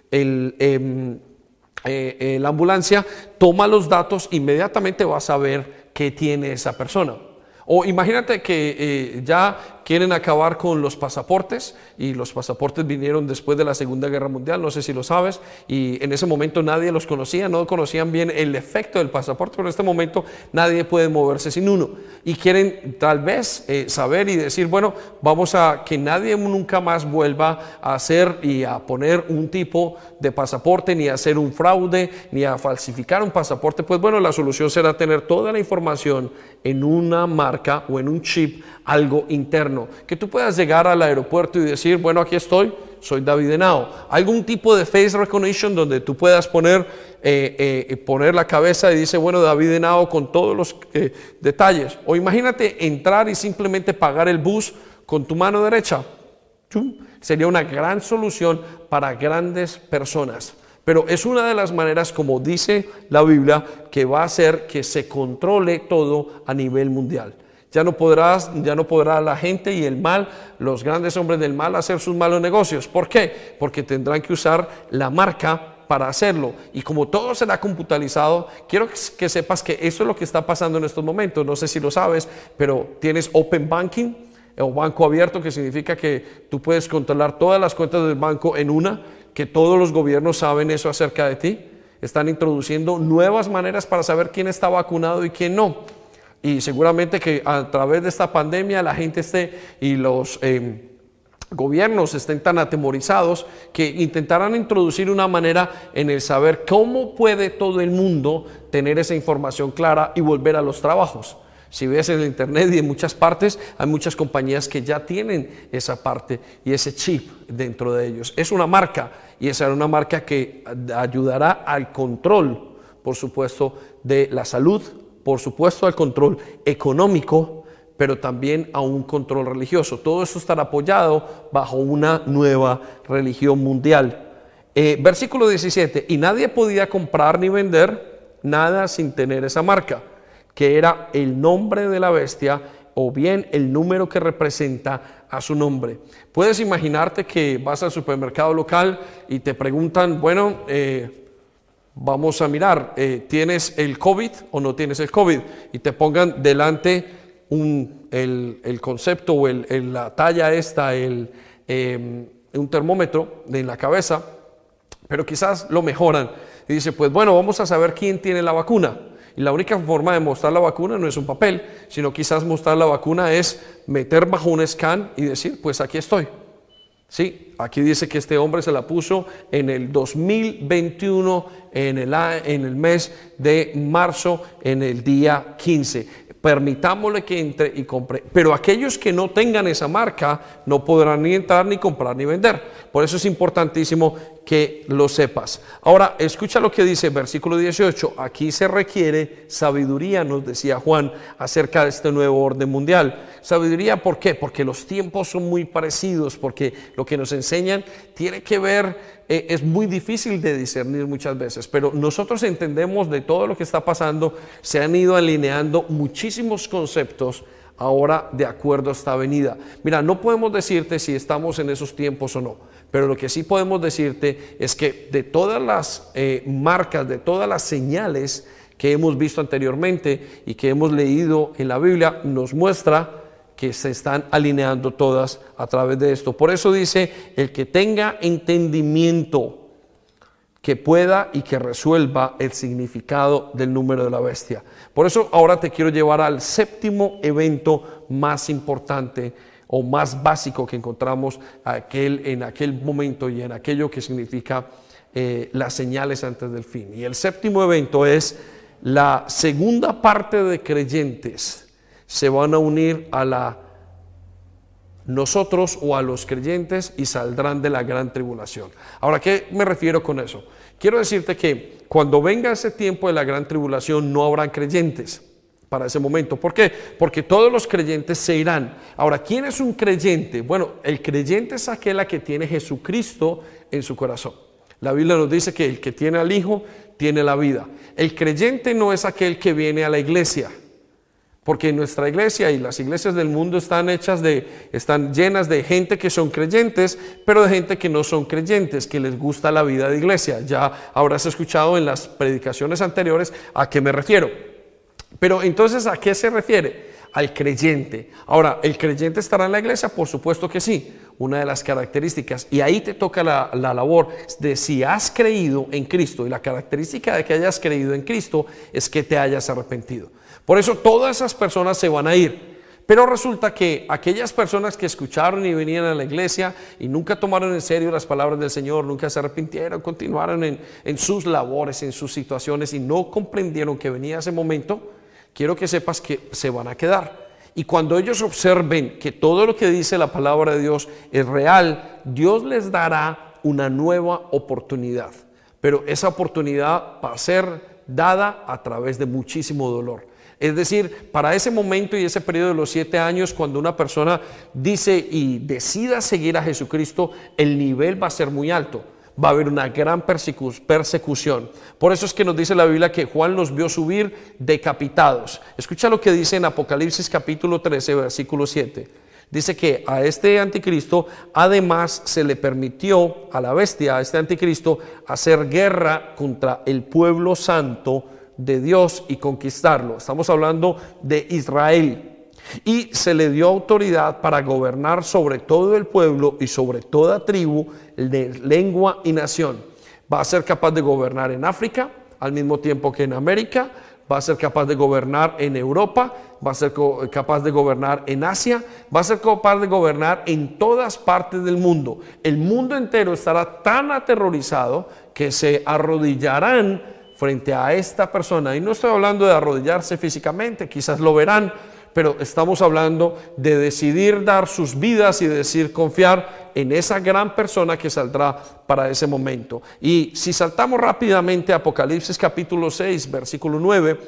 [SPEAKER 1] el, em, eh, la ambulancia, toma los datos, inmediatamente va a saber qué tiene esa persona. O imagínate que eh, ya quieren acabar con los pasaportes y los pasaportes vinieron después de la Segunda Guerra Mundial, no sé si lo sabes, y en ese momento nadie los conocía, no conocían bien el efecto del pasaporte, pero en este momento nadie puede moverse sin uno. Y quieren tal vez eh, saber y decir, bueno, vamos a que nadie nunca más vuelva a hacer y a poner un tipo de pasaporte, ni a hacer un fraude, ni a falsificar un pasaporte, pues bueno, la solución será tener toda la información en una marca o en un chip, algo interno que tú puedas llegar al aeropuerto y decir, bueno, aquí estoy, soy David Henao. Algún tipo de face recognition donde tú puedas poner, eh, eh, poner la cabeza y dice, bueno, David Henao con todos los eh, detalles. O imagínate entrar y simplemente pagar el bus con tu mano derecha. Sería una gran solución para grandes personas. Pero es una de las maneras, como dice la Biblia, que va a hacer que se controle todo a nivel mundial. Ya no podrás, ya no podrá la gente y el mal, los grandes hombres del mal hacer sus malos negocios. ¿Por qué? Porque tendrán que usar la marca para hacerlo. Y como todo será computarizado, quiero que sepas que eso es lo que está pasando en estos momentos. No sé si lo sabes, pero tienes Open Banking o banco abierto, que significa que tú puedes controlar todas las cuentas del banco en una, que todos los gobiernos saben eso acerca de ti. Están introduciendo nuevas maneras para saber quién está vacunado y quién no. Y seguramente que a través de esta pandemia la gente esté y los em, gobiernos estén tan atemorizados que intentarán introducir una manera en el saber cómo puede todo el mundo tener esa información clara y volver a los trabajos. Si ves en el internet y en muchas partes, hay muchas compañías que ya tienen esa parte y ese chip dentro de ellos. Es una marca y esa es una marca que ayudará al control, por supuesto, de la salud, por supuesto al control económico, pero también a un control religioso. Todo eso estará apoyado bajo una nueva religión mundial. Eh, versículo 17, y nadie podía comprar ni vender nada sin tener esa marca, que era el nombre de la bestia o bien el número que representa a su nombre. Puedes imaginarte que vas al supermercado local y te preguntan, bueno, eh, vamos a mirar, eh, ¿tienes el COVID o no tienes el COVID? Y te pongan delante un, el, concepto o el, la talla esta, el, em, un termómetro en la cabeza pero quizás lo mejoran y dice, pues bueno, vamos a saber quién tiene la vacuna. Y la única forma de mostrar la vacuna no es un papel, sino quizás mostrar la vacuna es meter bajo un scan y decir, pues aquí estoy. Sí, aquí dice que este hombre se la puso en el 2021, en el, en el mes de marzo, en el día 15 permitámosle que entre y compre. Pero aquellos que no tengan esa marca no podrán ni entrar, ni comprar, ni vender. Por eso es importantísimo que lo sepas. Ahora, escucha lo que dice versículo 18. Aquí se requiere sabiduría, nos decía Juan, acerca de este nuevo orden mundial. Sabiduría, ¿por qué? Porque los tiempos son muy parecidos, porque lo que nos enseñan tiene que ver eh, es muy difícil de discernir muchas veces, pero nosotros entendemos de todo lo que está pasando, se han ido alineando muchísimos conceptos ahora de acuerdo a esta venida. Mira, no podemos decirte si estamos en esos tiempos o no, pero lo que sí podemos decirte es que de todas las eh, marcas, de todas las señales que hemos visto anteriormente y que hemos leído en la Biblia, nos muestra que se están alineando todas a través de esto. Por eso dice, el que tenga entendimiento, que pueda y que resuelva el significado del número de la bestia. Por eso ahora te quiero llevar al séptimo evento más importante o más básico que encontramos aquel, en aquel momento y en aquello que significa eh, las señales antes del fin. Y el séptimo evento es la segunda parte de creyentes se van a unir a la nosotros o a los creyentes y saldrán de la gran tribulación. Ahora, ¿qué me refiero con eso? Quiero decirte que cuando venga ese tiempo de la gran tribulación no habrán creyentes para ese momento. ¿Por qué? Porque todos los creyentes se irán. Ahora, ¿quién es un creyente? Bueno, el creyente es aquel que tiene Jesucristo en su corazón. La Biblia nos dice que el que tiene al Hijo tiene la vida. El creyente no es aquel que viene a la iglesia. Porque nuestra iglesia y las iglesias del mundo están hechas de, están llenas de gente que son creyentes, pero de gente que no son creyentes, que les gusta la vida de iglesia. Ya habrás escuchado en las predicaciones anteriores a qué me refiero. Pero entonces, ¿a qué se refiere? Al creyente. Ahora, ¿el creyente estará en la iglesia? Por supuesto que sí, una de las características. Y ahí te toca la, la, labor de si has creído en Cristo. Y la característica de que hayas creído en Cristo es que te hayas arrepentido. Por eso todas esas personas se van a ir. Pero resulta que aquellas personas que escucharon y venían a la iglesia y nunca tomaron en serio las palabras del Señor, nunca se arrepintieron, continuaron en, sus labores, en sus situaciones y no comprendieron que venía ese momento, quiero que sepas que se van a quedar. Y cuando ellos observen que todo lo que dice la palabra de Dios es real, Dios les dará una nueva oportunidad. Pero esa oportunidad va a ser dada a través de muchísimo dolor. Es decir, para ese momento y ese periodo de los siete años, cuando una persona dice y decida seguir a Jesucristo, el nivel va a ser muy alto. Va a haber una gran persecución. Por eso es que nos dice la Biblia que Juan los vio subir decapitados. Escucha lo que dice en Apocalipsis capítulo 13, versículo 7. Dice que a este anticristo además se le permitió a la bestia, a este anticristo, hacer guerra contra el pueblo santo de Dios y conquistarlo. Estamos hablando de Israel. Y se le dio autoridad para gobernar sobre todo el pueblo y sobre toda tribu de lengua y nación. Va a ser capaz de gobernar en África al mismo tiempo que en América. Va a ser capaz de gobernar en Europa. Va a ser capaz de gobernar en Asia. Va a ser capaz de gobernar en todas partes del mundo. El mundo entero estará tan aterrorizado que se arrodillarán frente a esta persona. Y no estoy hablando de arrodillarse físicamente, quizás lo verán, pero estamos hablando de decidir dar sus vidas y decir confiar en esa gran persona que saldrá para ese momento. Y si saltamos rápidamente a Apocalipsis capítulo 6, versículo 9,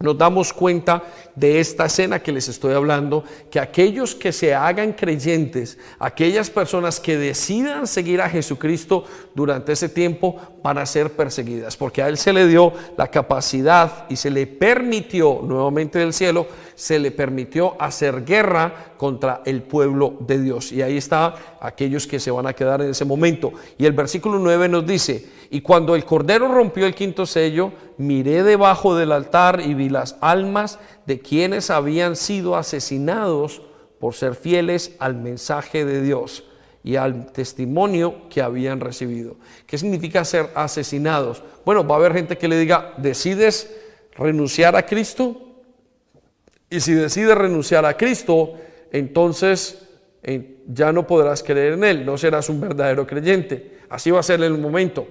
[SPEAKER 1] nos damos cuenta de esta escena que les estoy hablando, que aquellos que se hagan creyentes, aquellas personas que decidan seguir a Jesucristo durante ese tiempo van a ser perseguidas, porque a Él se le dio la capacidad y se le permitió nuevamente del cielo, se le permitió hacer guerra contra el pueblo de Dios. Y ahí está aquellos que se van a quedar en ese momento. Y el versículo 9 nos dice, y cuando el Cordero rompió el quinto sello, miré debajo del altar y vi las almas de quienes habían sido asesinados por ser fieles al mensaje de Dios y al testimonio que habían recibido. ¿Qué significa ser asesinados? Bueno, va a haber gente que le diga, ¿decides renunciar a Cristo? Y si decides renunciar a Cristo, entonces ya no podrás creer en Él, no serás un verdadero creyente. Así va a ser en el momento.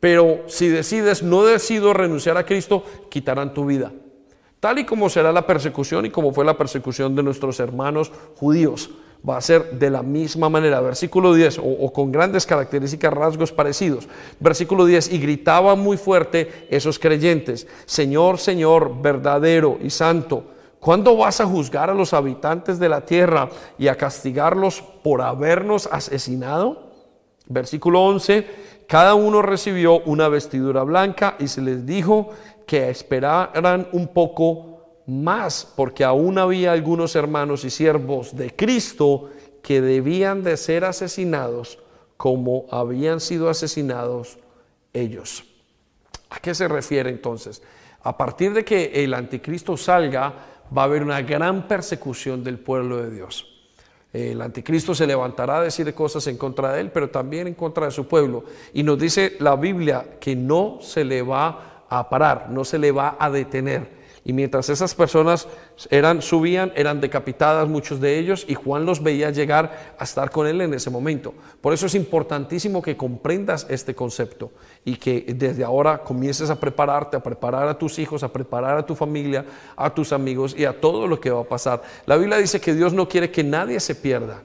[SPEAKER 1] Pero si decides, no decido renunciar a Cristo, quitarán tu vida. Tal y como será la persecución y como fue la persecución de nuestros hermanos judíos. Va a ser de la misma manera. Versículo 10, o, con grandes características, rasgos parecidos. Versículo 10, y gritaban muy fuerte esos creyentes, Señor, Señor, verdadero y santo, ¿cuándo vas a juzgar a los habitantes de la tierra y a castigarlos por habernos asesinado? Versículo 11, cada uno recibió una vestidura blanca y se les dijo que esperaran un poco más, porque aún había algunos hermanos y siervos de Cristo que debían de ser asesinados como habían sido asesinados ellos. ¿A qué se refiere entonces? A partir de que el anticristo salga, va a haber una gran persecución del pueblo de Dios. El anticristo se levantará a decir cosas en contra de él, pero también en contra de su pueblo. Y nos dice la Biblia que no se le va a parar, no se le va a detener. Y mientras esas personas eran, subían, eran decapitadas muchos de ellos y Juan los veía llegar a estar con él en ese momento. Por eso es importantísimo que comprendas este concepto y que desde ahora comiences a prepararte, a preparar a tus hijos, a preparar a tu familia, a tus amigos y a todo lo que va a pasar. La Biblia dice que Dios no quiere que nadie se pierda.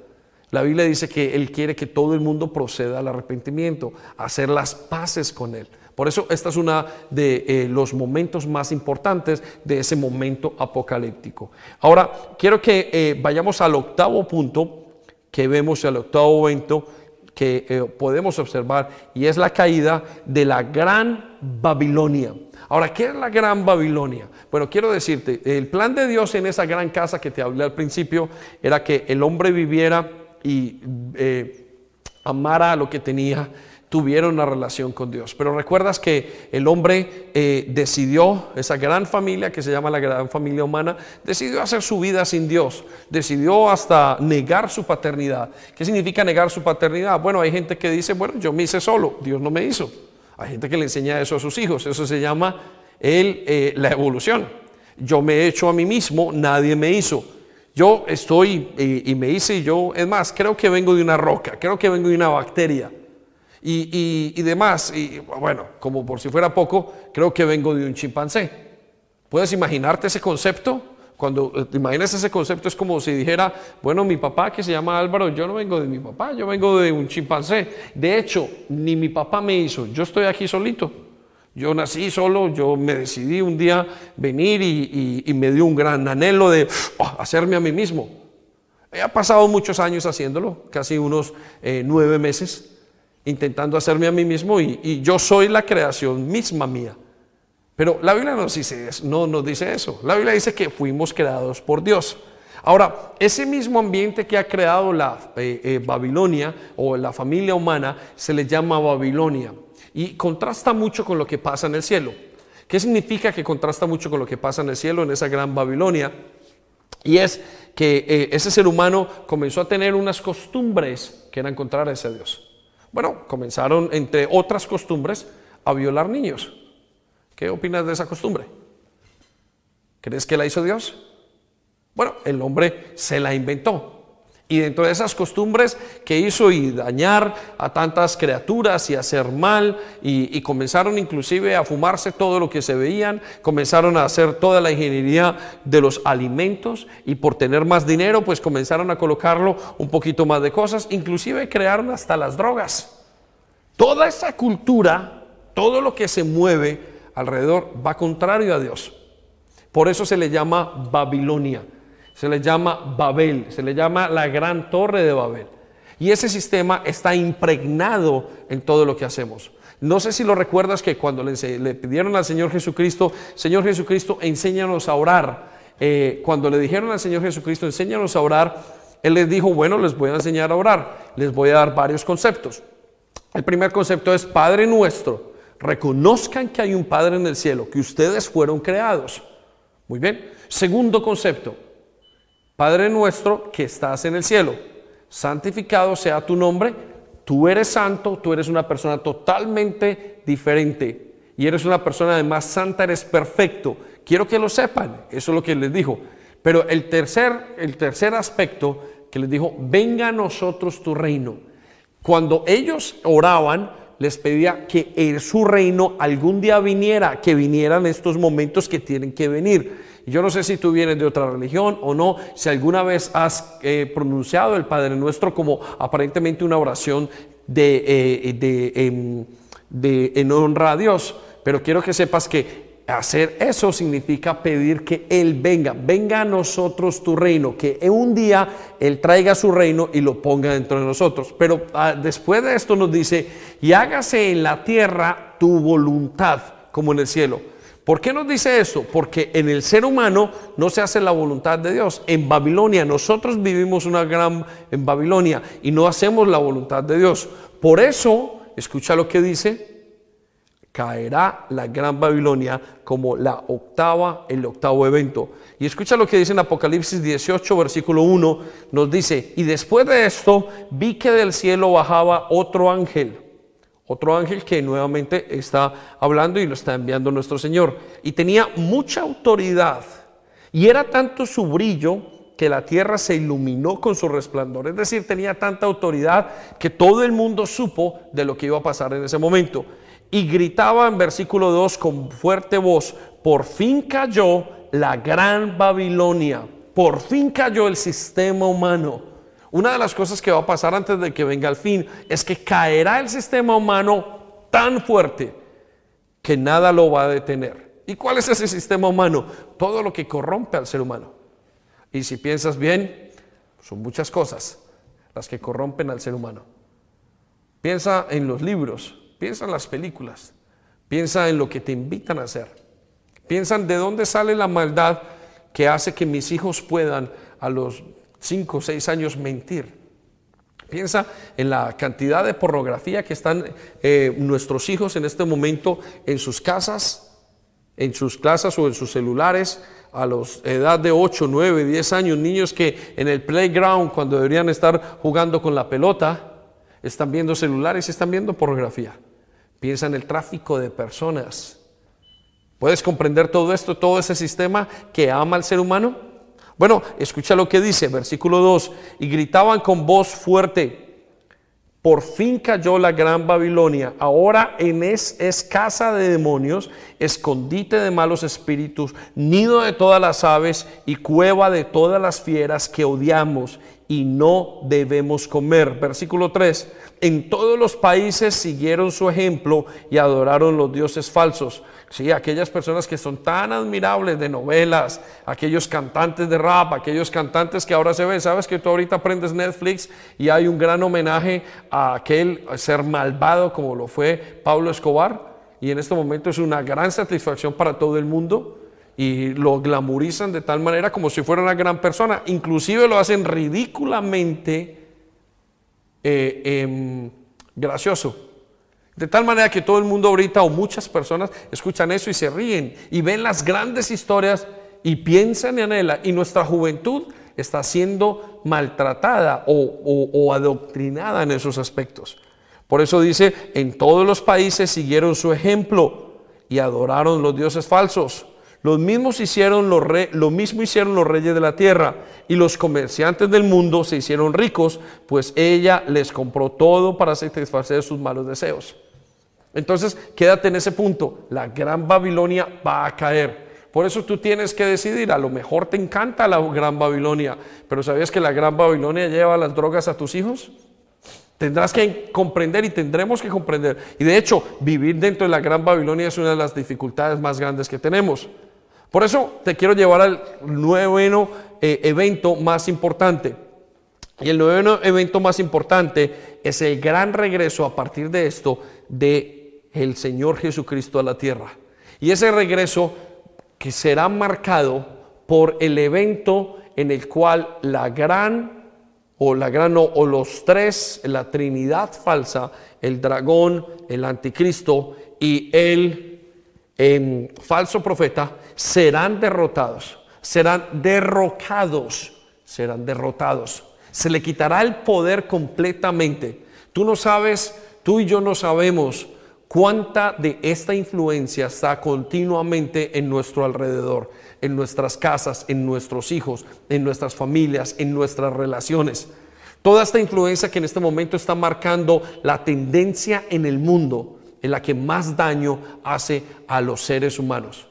[SPEAKER 1] La Biblia dice que Él quiere que todo el mundo proceda al arrepentimiento, a hacer las paces con Él. Por eso esta es una de eh, los momentos más importantes de ese momento apocalíptico. Ahora, quiero que eh, vayamos al octavo punto que vemos, al octavo momento que eh, podemos observar, y es la caída de la gran Babilonia. Ahora, ¿qué es la gran Babilonia? Bueno, quiero decirte, el plan de Dios en esa gran casa que te hablé al principio era que el hombre viviera y amara lo que tenía tuvieron una relación con Dios. Pero recuerdas que el hombre eh, decidió, esa gran familia que se llama la gran familia humana, decidió hacer su vida sin Dios, decidió hasta negar su paternidad. ¿Qué significa negar su paternidad? Bueno, hay gente que dice, bueno, yo me hice solo, Dios no me hizo. Hay gente que le enseña eso a sus hijos, eso se llama el, eh, la evolución. Yo me he hecho a mí mismo, nadie me hizo. Yo estoy eh, y me hice yo, es más, creo que vengo de una roca, creo que vengo de una bacteria y, demás. Y bueno, como por si fuera poco, creo que vengo de un chimpancé. ¿Puedes imaginarte ese concepto? Cuando eh, te imaginas ese concepto es como si dijera, bueno, mi papá que se llama Álvaro, yo no vengo de mi papá, yo vengo de un chimpancé. De hecho, ni mi papá me hizo, yo estoy aquí solito. Yo nací solo, yo me decidí un día venir y, me dio un gran anhelo de oh, hacerme a mí mismo. He pasado muchos años haciéndolo, casi unos eh, nueve meses intentando hacerme a mí mismo y, yo soy la creación misma mía. Pero la Biblia no dice, eso, no nos dice eso. La Biblia dice que fuimos creados por Dios. Ahora, ese mismo ambiente que ha creado la eh, eh, Babilonia o la familia humana se le llama Babilonia y contrasta mucho con lo que pasa en el cielo. ¿Qué significa que contrasta mucho con lo que pasa en el cielo, en esa gran Babilonia? Y es que eh, ese ser humano comenzó a tener unas costumbres que eran contrarias a Dios. Bueno, comenzaron, entre otras costumbres, a violar niños. ¿Qué opinas de esa costumbre? ¿Crees que la hizo Dios? Bueno, el hombre se la inventó. Y dentro de esas costumbres que hizo y dañar a tantas criaturas y hacer mal, y, comenzaron inclusive a fumarse todo lo que se veían, comenzaron a hacer toda la ingeniería de los alimentos y por tener más dinero pues comenzaron a colocarlo un poquito más de cosas, inclusive crearon hasta las drogas. Toda esa cultura, todo lo que se mueve alrededor va contrario a Dios. Por eso se le llama Babilonia, se le llama Babel, se le llama la gran torre de Babel. Y ese sistema está impregnado en todo lo que hacemos. No sé si lo recuerdas que cuando le, pidieron al Señor Jesucristo, Señor Jesucristo, enséñanos a orar. Eh, cuando le dijeron al Señor Jesucristo, enséñanos a orar, Él les dijo, bueno, les voy a enseñar a orar. Les voy a dar varios conceptos. El primer concepto es Padre nuestro. Reconozcan que hay un Padre en el cielo, que ustedes fueron creados. Muy bien. Segundo concepto, Padre nuestro que estás en el cielo santificado sea tu nombre, tú eres santo, tú eres una persona totalmente diferente y eres una persona además santa, eres perfecto. Quiero que lo sepan, eso es lo que les dijo. Pero el tercer, el tercer aspecto que les dijo, venga a nosotros tu reino. Cuando ellos oraban, les pedía que su reino algún día viniera, que vinieran estos momentos que tienen que venir. Yo no sé si tú vienes de otra religión o no, si alguna vez has eh, pronunciado el Padre Nuestro como aparentemente una oración de, eh, de, em, de, en honra a Dios, pero quiero que sepas que hacer eso significa pedir que Él venga, venga a nosotros tu reino, que un día Él traiga su reino y lo ponga dentro de nosotros. Pero ah, después de esto nos dice, y hágase en la tierra tu voluntad como en el cielo. ¿Por qué nos dice eso? Porque en el ser humano no se hace la voluntad de Dios. En Babilonia, nosotros vivimos una gran en Babilonia y no hacemos la voluntad de Dios. Por eso, escucha lo que dice, caerá la gran Babilonia como la octava, el octavo evento. Y escucha lo que dice en Apocalipsis 18, versículo 1, nos dice, y después de esto vi que del cielo bajaba otro ángel otro ángel que nuevamente está hablando y lo está enviando nuestro Señor. Y tenía mucha autoridad. Y era tanto su brillo que la tierra se iluminó con su resplandor. Es decir, tenía tanta autoridad que todo el mundo supo de lo que iba a pasar en ese momento. Y gritaba en versículo 2 con fuerte voz, por fin cayó la gran Babilonia, por fin cayó el sistema humano una de las cosas que va a pasar antes de que venga el fin es que caerá el sistema humano tan fuerte que nada lo va a detener. ¿Y cuál es ese sistema humano? Todo lo que corrompe al ser humano. Y si piensas bien, son muchas cosas las que corrompen al ser humano. Piensa en los libros, piensa en las películas, piensa en lo que te invitan a hacer. Piensa en de dónde sale la maldad que hace que mis hijos puedan a los cinco o seis años mentir. Piensa en la cantidad de pornografía que están eh, nuestros hijos en este momento en sus casas, en sus casas o en sus celulares, a los edad de 8, 9, 10 años, niños que en el playground, cuando deberían estar jugando con la pelota, están viendo celulares están viendo pornografía. Piensa en el tráfico de personas. ¿Puedes comprender todo esto, todo ese sistema que ama al ser humano? Bueno, escucha lo que dice, versículo 2, y gritaban con voz fuerte, por fin cayó la gran Babilonia, ahora en es, casa de demonios, escondite de malos espíritus, nido de todas las aves y cueva de todas las fieras que odiamos y no debemos comer. Versículo 3, en todos los países siguieron su ejemplo y adoraron los dioses falsos Sí, aquellas personas que son tan admirables de novelas, aquellos cantantes de rap, aquellos cantantes que ahora se ven. Sabes que tú ahorita aprendes Netflix y hay un gran homenaje a aquel ser malvado como lo fue Pablo Escobar. Y en este momento es una gran satisfacción para todo el mundo y lo glamorizan de tal manera como si fuera una gran persona. Inclusive lo hacen ridículamente eh, em, gracioso. De tal manera que todo el mundo ahorita o muchas personas escuchan eso y se ríen y ven las grandes historias y piensan en ella. Y nuestra juventud está siendo maltratada o adoctrinada en esos aspectos. Por eso dice, en todos los países siguieron su ejemplo y adoraron los dioses falsos. Los mismos hicieron lo mismo hicieron los reyes de la tierra y los comerciantes del mundo se hicieron ricos, pues ella les compró todo para satisfacer sus malos deseos. Entonces, quédate en ese punto. La gran Babilonia va a caer. Por eso tú tienes que decidir, a lo mejor te encanta la gran Babilonia, pero ¿sabías que la gran Babilonia lleva las drogas a tus hijos? Tendrás que comprender y tendremos que comprender. Y de hecho, vivir dentro de la gran Babilonia es una de las dificultades más grandes que tenemos. Por eso te quiero llevar al nuevo eh, evento más importante. Y el nuevo evento más importante es el gran regreso a partir de esto de el Señor Jesucristo a la tierra. Y ese regreso que será marcado por el evento en el cual la gran o la gran o, los tres, la Trinidad falsa, el dragón, el anticristo y el em, falso profeta serán derrotados, serán derrocados, serán derrotados. Se le quitará el poder completamente. Tú no sabes, tú y yo no sabemos cuánta de esta influencia está continuamente en nuestro alrededor, en nuestras casas, en nuestros hijos, en nuestras familias, en nuestras relaciones. Toda esta influencia que en este momento está marcando la tendencia en el mundo en la que más daño hace a los seres humanos.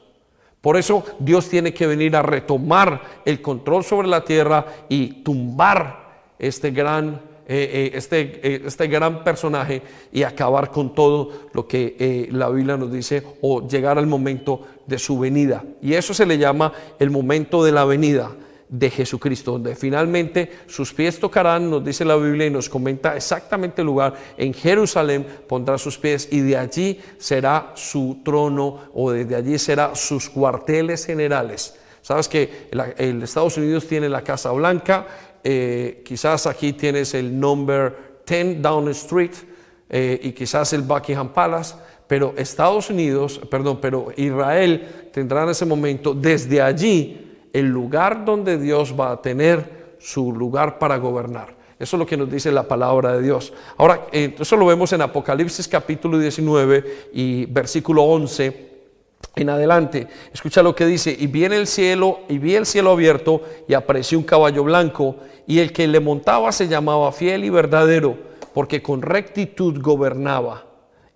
[SPEAKER 1] Por eso Dios tiene que venir a retomar el control sobre la tierra y tumbar este gran eh, eh, este, eh, este gran personaje y acabar con todo lo que la Biblia nos dice o llegar al momento de su venida. Y eso se le llama el momento de la venida de Jesucristo, donde finalmente sus pies tocarán, nos dice la Biblia y nos comenta exactamente el lugar, en Jerusalén pondrá sus pies y de allí será su trono o desde allí será sus cuarteles generales. Sabes que el Estados Unidos tiene la Casa Blanca, eh, quizás aquí tienes el number 10 Down Street eh, y quizás el Buckingham Palace, pero Estados Unidos, perdón, pero Israel tendrá en ese momento desde allí el lugar donde Dios va a tener su lugar para gobernar. Eso es lo que nos dice la palabra de Dios. Ahora, eh, eso lo vemos en Apocalipsis capítulo 19 y versículo 11 en adelante. Escucha lo que dice, y viene el cielo, y vi el cielo abierto, y apareció un caballo blanco, y el que le montaba se llamaba fiel y verdadero, porque con rectitud gobernaba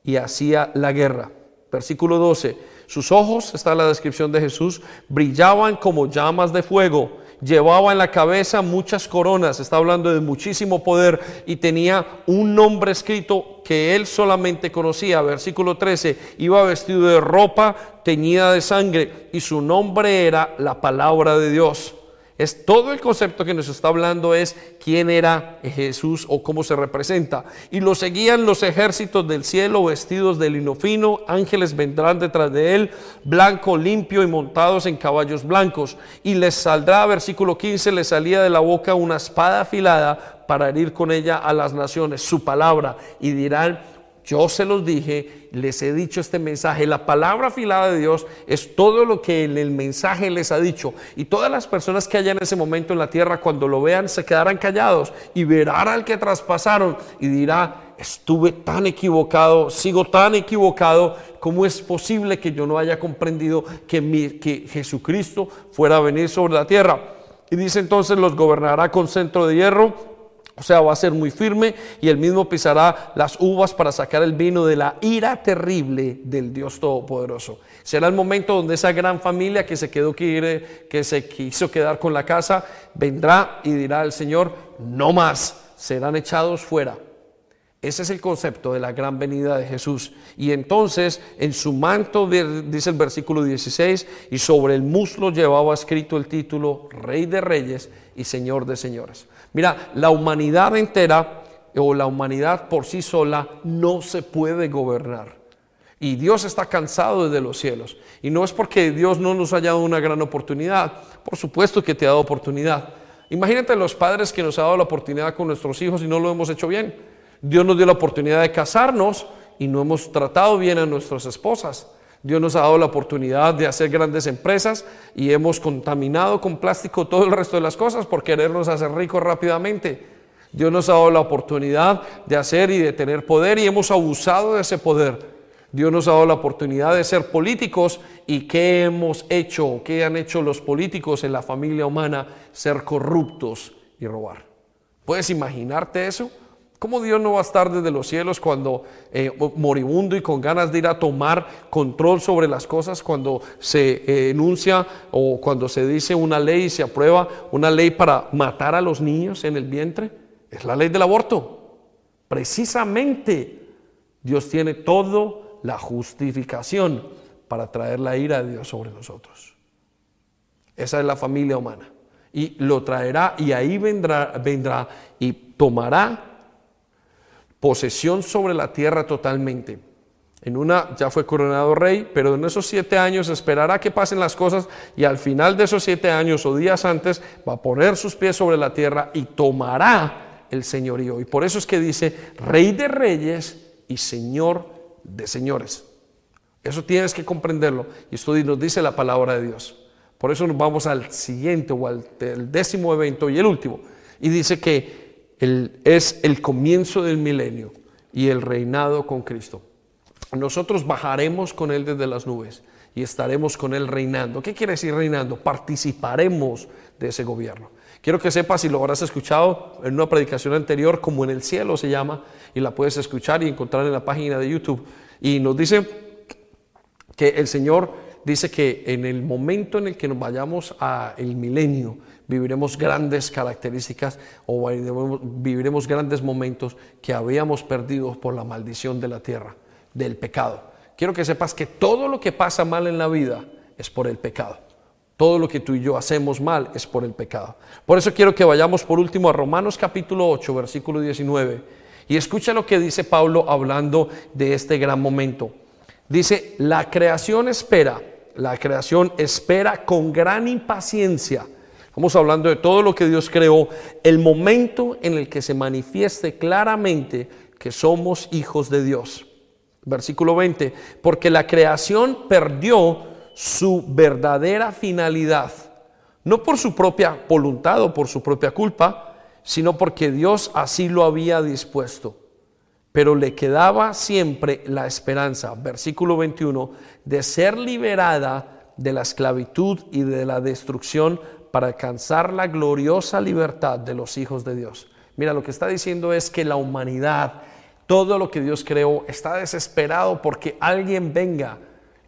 [SPEAKER 1] y hacía la guerra. Versículo 12, sus ojos, está la descripción de Jesús, brillaban como llamas de fuego, llevaba en la cabeza muchas coronas, está hablando de muchísimo poder, y tenía un nombre escrito que él solamente conocía. Versículo 13, iba vestido de ropa teñida de sangre, y su nombre era la palabra de Dios. Es todo el concepto que nos está hablando es quién era Jesús o cómo se representa. Y lo seguían los ejércitos del cielo vestidos de lino fino, ángeles vendrán detrás de él, blanco, limpio y montados en caballos blancos. Y les saldrá, versículo 15, le salía de la boca una espada afilada para herir con ella a las naciones, su palabra, y dirán, yo se los dije, les he dicho este mensaje. La palabra afilada de Dios es todo lo que en el mensaje les ha dicho. Y todas las personas que hayan en ese momento en la tierra, cuando lo vean, se quedarán callados y verán al que traspasaron y dirá, estuve tan equivocado, sigo tan equivocado, ¿cómo es posible que yo no haya comprendido que, que Jesucristo fuera a venir sobre la tierra? Y dice entonces, los gobernará con centro de hierro o sea, va a ser muy firme y él mismo pisará las uvas para sacar el vino de la ira terrible del Dios Todopoderoso. Será el momento donde esa gran familia que se quedó que se quiso quedar con la casa, vendrá y dirá al Señor, no más, serán echados fuera. Ese es el concepto de la gran venida de Jesús. Y entonces en su manto, dice el versículo 16, y sobre el muslo llevaba escrito el título Rey de Reyes y Señor de Señores. Mira, la humanidad entera o la humanidad por sí sola no se puede gobernar. Y Dios está cansado desde los cielos. Y no es porque Dios no nos haya dado una gran oportunidad. Por supuesto que te ha dado oportunidad. Imagínate los padres que nos ha dado la oportunidad con nuestros hijos y no lo hemos hecho bien. Dios nos dio la oportunidad de casarnos y no hemos tratado bien a nuestras esposas. Dios nos ha dado la oportunidad de hacer grandes empresas y hemos contaminado con plástico todo el resto de las cosas por querernos hacer ricos rápidamente. Dios nos ha dado la oportunidad de hacer y de tener poder y hemos abusado de ese poder. Dios nos ha dado la oportunidad de ser políticos y ¿qué hemos hecho? ¿Qué han hecho los políticos en la familia humana? Ser corruptos y robar. ¿Puedes imaginarte eso? ¿Cómo Dios no va a estar desde los cielos cuando eh, moribundo y con ganas de ir a tomar control sobre las cosas, cuando se eh, enuncia o cuando se dice una ley y se aprueba una ley para matar a los niños en el vientre? Es la ley del aborto. Precisamente Dios tiene toda la justificación para traer la ira de Dios sobre nosotros. Esa es la familia humana. Y lo traerá y ahí vendrá, vendrá y tomará posesión sobre la tierra totalmente. En una ya fue coronado rey, pero en esos siete años esperará que pasen las cosas y al final de esos siete años o días antes va a poner sus pies sobre la tierra y tomará el señorío. Y por eso es que dice rey de reyes y señor de señores. Eso tienes que comprenderlo y esto nos dice la palabra de Dios. Por eso nos vamos al siguiente o al décimo evento y el último. Y dice que es el comienzo del milenio y el reinado con Cristo. Nosotros bajaremos con Él desde las nubes y estaremos con Él reinando. ¿Qué quiere decir reinando? Participaremos de ese gobierno. Quiero que sepas, si lo habrás escuchado en una predicación anterior, como en el cielo se llama, y la puedes escuchar y encontrar en la página de YouTube. Y nos dice que el Señor dice que en el momento en el que nos vayamos al milenio, viviremos grandes características o viviremos grandes momentos que habíamos perdido por la maldición de la tierra, del pecado. Quiero que sepas que todo lo que pasa mal en la vida es por el pecado. Todo lo que tú y yo hacemos mal es por el pecado. Por eso quiero que vayamos por último a Romanos capítulo 8, versículo 19. Y escucha lo que dice Pablo hablando de este gran momento. Dice, la creación espera la creación espera con gran impaciencia. Estamos hablando de todo lo que Dios creó, el momento en el que se manifieste claramente que somos hijos de Dios. Versículo 20, porque la creación perdió su verdadera finalidad, no por su propia voluntad o por su propia culpa, sino porque Dios así lo había dispuesto pero le quedaba siempre la esperanza, versículo 21, de ser liberada de la esclavitud y de la destrucción para alcanzar la gloriosa libertad de los hijos de Dios. Mira, lo que está diciendo es que la humanidad, todo lo que Dios creó, está desesperado porque alguien venga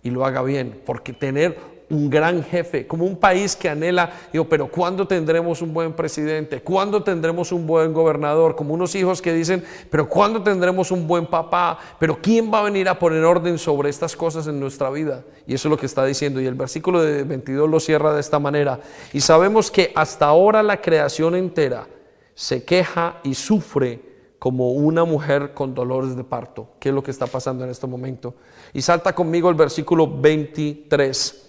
[SPEAKER 1] y lo haga bien, porque tener un gran jefe, como un país que anhela, digo, pero ¿cuándo tendremos un buen presidente? ¿Cuándo tendremos un buen gobernador? Como unos hijos que dicen, pero ¿cuándo tendremos un buen papá? Pero ¿quién va a venir a poner orden sobre estas cosas en nuestra vida? Y eso es lo que está diciendo. Y el versículo de 22 lo cierra de esta manera. Y sabemos que hasta ahora la creación entera se queja y sufre como una mujer con dolores de parto, que es lo que está pasando en este momento. Y salta conmigo el versículo 23.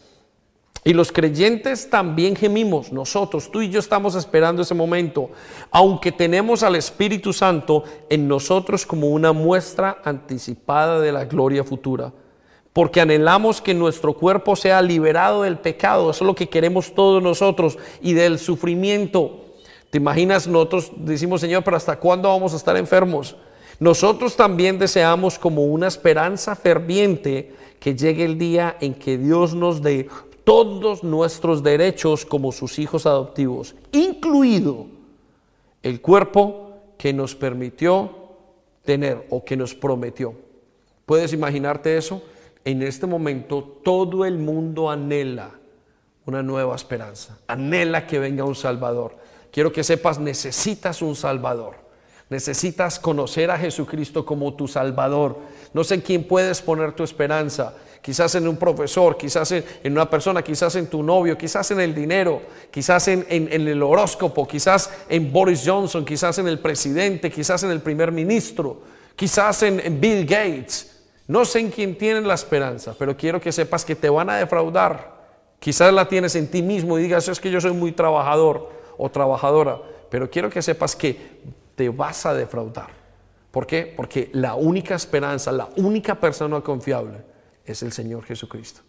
[SPEAKER 1] Y los creyentes también gemimos, nosotros, tú y yo estamos esperando ese momento, aunque tenemos al Espíritu Santo en nosotros como una muestra anticipada de la gloria futura, porque anhelamos que nuestro cuerpo sea liberado del pecado, eso es lo que queremos todos nosotros, y del sufrimiento. ¿Te imaginas? Nosotros decimos, Señor, pero ¿hasta cuándo vamos a estar enfermos? Nosotros también deseamos como una esperanza ferviente que llegue el día en que Dios nos dé todos nuestros derechos como sus hijos adoptivos, incluido el cuerpo que nos permitió tener o que nos prometió. ¿Puedes imaginarte eso? En este momento todo el mundo anhela una nueva esperanza, anhela que venga un Salvador. Quiero que sepas, necesitas un Salvador. Necesitas conocer a Jesucristo como tu Salvador. No sé en quién puedes poner tu esperanza quizás en un profesor, quizás en, una persona, quizás en tu novio, quizás en el dinero, quizás en, el horóscopo, quizás en Boris Johnson, quizás en el presidente, quizás en el primer ministro, quizás en, Bill Gates. No sé en quién tienen la esperanza, pero quiero que sepas que te van a defraudar. Quizás la tienes en ti mismo y digas, es que yo soy muy trabajador o trabajadora, pero quiero que sepas que te vas a defraudar. ¿Por qué? Porque la única esperanza, la única persona confiable es el Señor Jesucristo.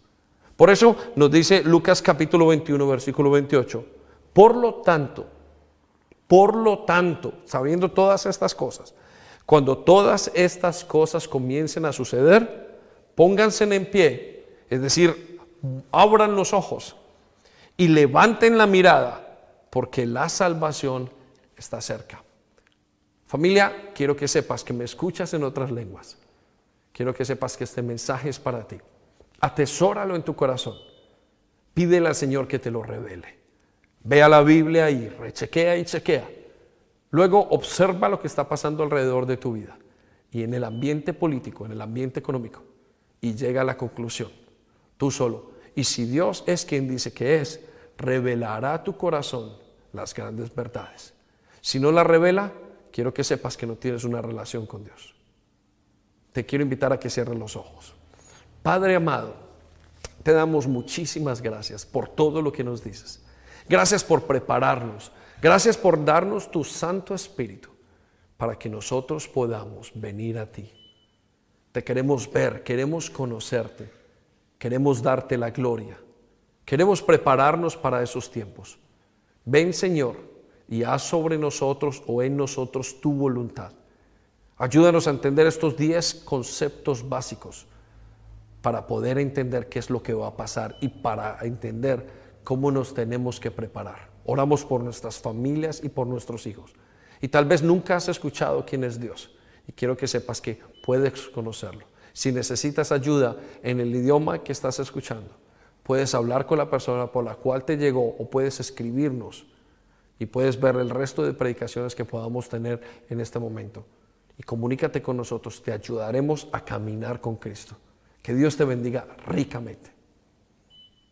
[SPEAKER 1] Por eso nos dice Lucas capítulo 21, versículo 28. Por lo tanto, por lo tanto, sabiendo todas estas cosas, cuando todas estas cosas comiencen a suceder, pónganse en pie, es decir, abran los ojos y levanten la mirada, porque la salvación está cerca. Familia, quiero que sepas que me escuchas en otras lenguas. Quiero que sepas que este mensaje es para ti. Atesóralo en tu corazón. Pídele al Señor que te lo revele. Ve a la Biblia y rechequea y chequea. Luego observa lo que está pasando alrededor de tu vida y en el ambiente político, en el ambiente económico. Y llega a la conclusión, tú solo. Y si Dios es quien dice que es, revelará a tu corazón las grandes verdades. Si no la revela, quiero que sepas que no tienes una relación con Dios. Te quiero invitar a que cierres los ojos. Padre amado, te damos muchísimas gracias por todo lo que nos dices. Gracias por prepararnos. Gracias por darnos tu Santo Espíritu para que nosotros podamos venir a ti. Te queremos ver, queremos conocerte, queremos darte la gloria, queremos prepararnos para esos tiempos. Ven Señor y haz sobre nosotros o en nosotros tu voluntad. Ayúdanos a entender estos 10 conceptos básicos para poder entender qué es lo que va a pasar y para entender cómo nos tenemos que preparar. Oramos por nuestras familias y por nuestros hijos. Y tal vez nunca has escuchado quién es Dios. Y quiero que sepas que puedes conocerlo. Si necesitas ayuda en el idioma que estás escuchando, puedes hablar con la persona por la cual te llegó o puedes escribirnos y puedes ver el resto de predicaciones que podamos tener en este momento. Y comunícate con nosotros, te ayudaremos a caminar con Cristo. Que Dios te bendiga ricamente.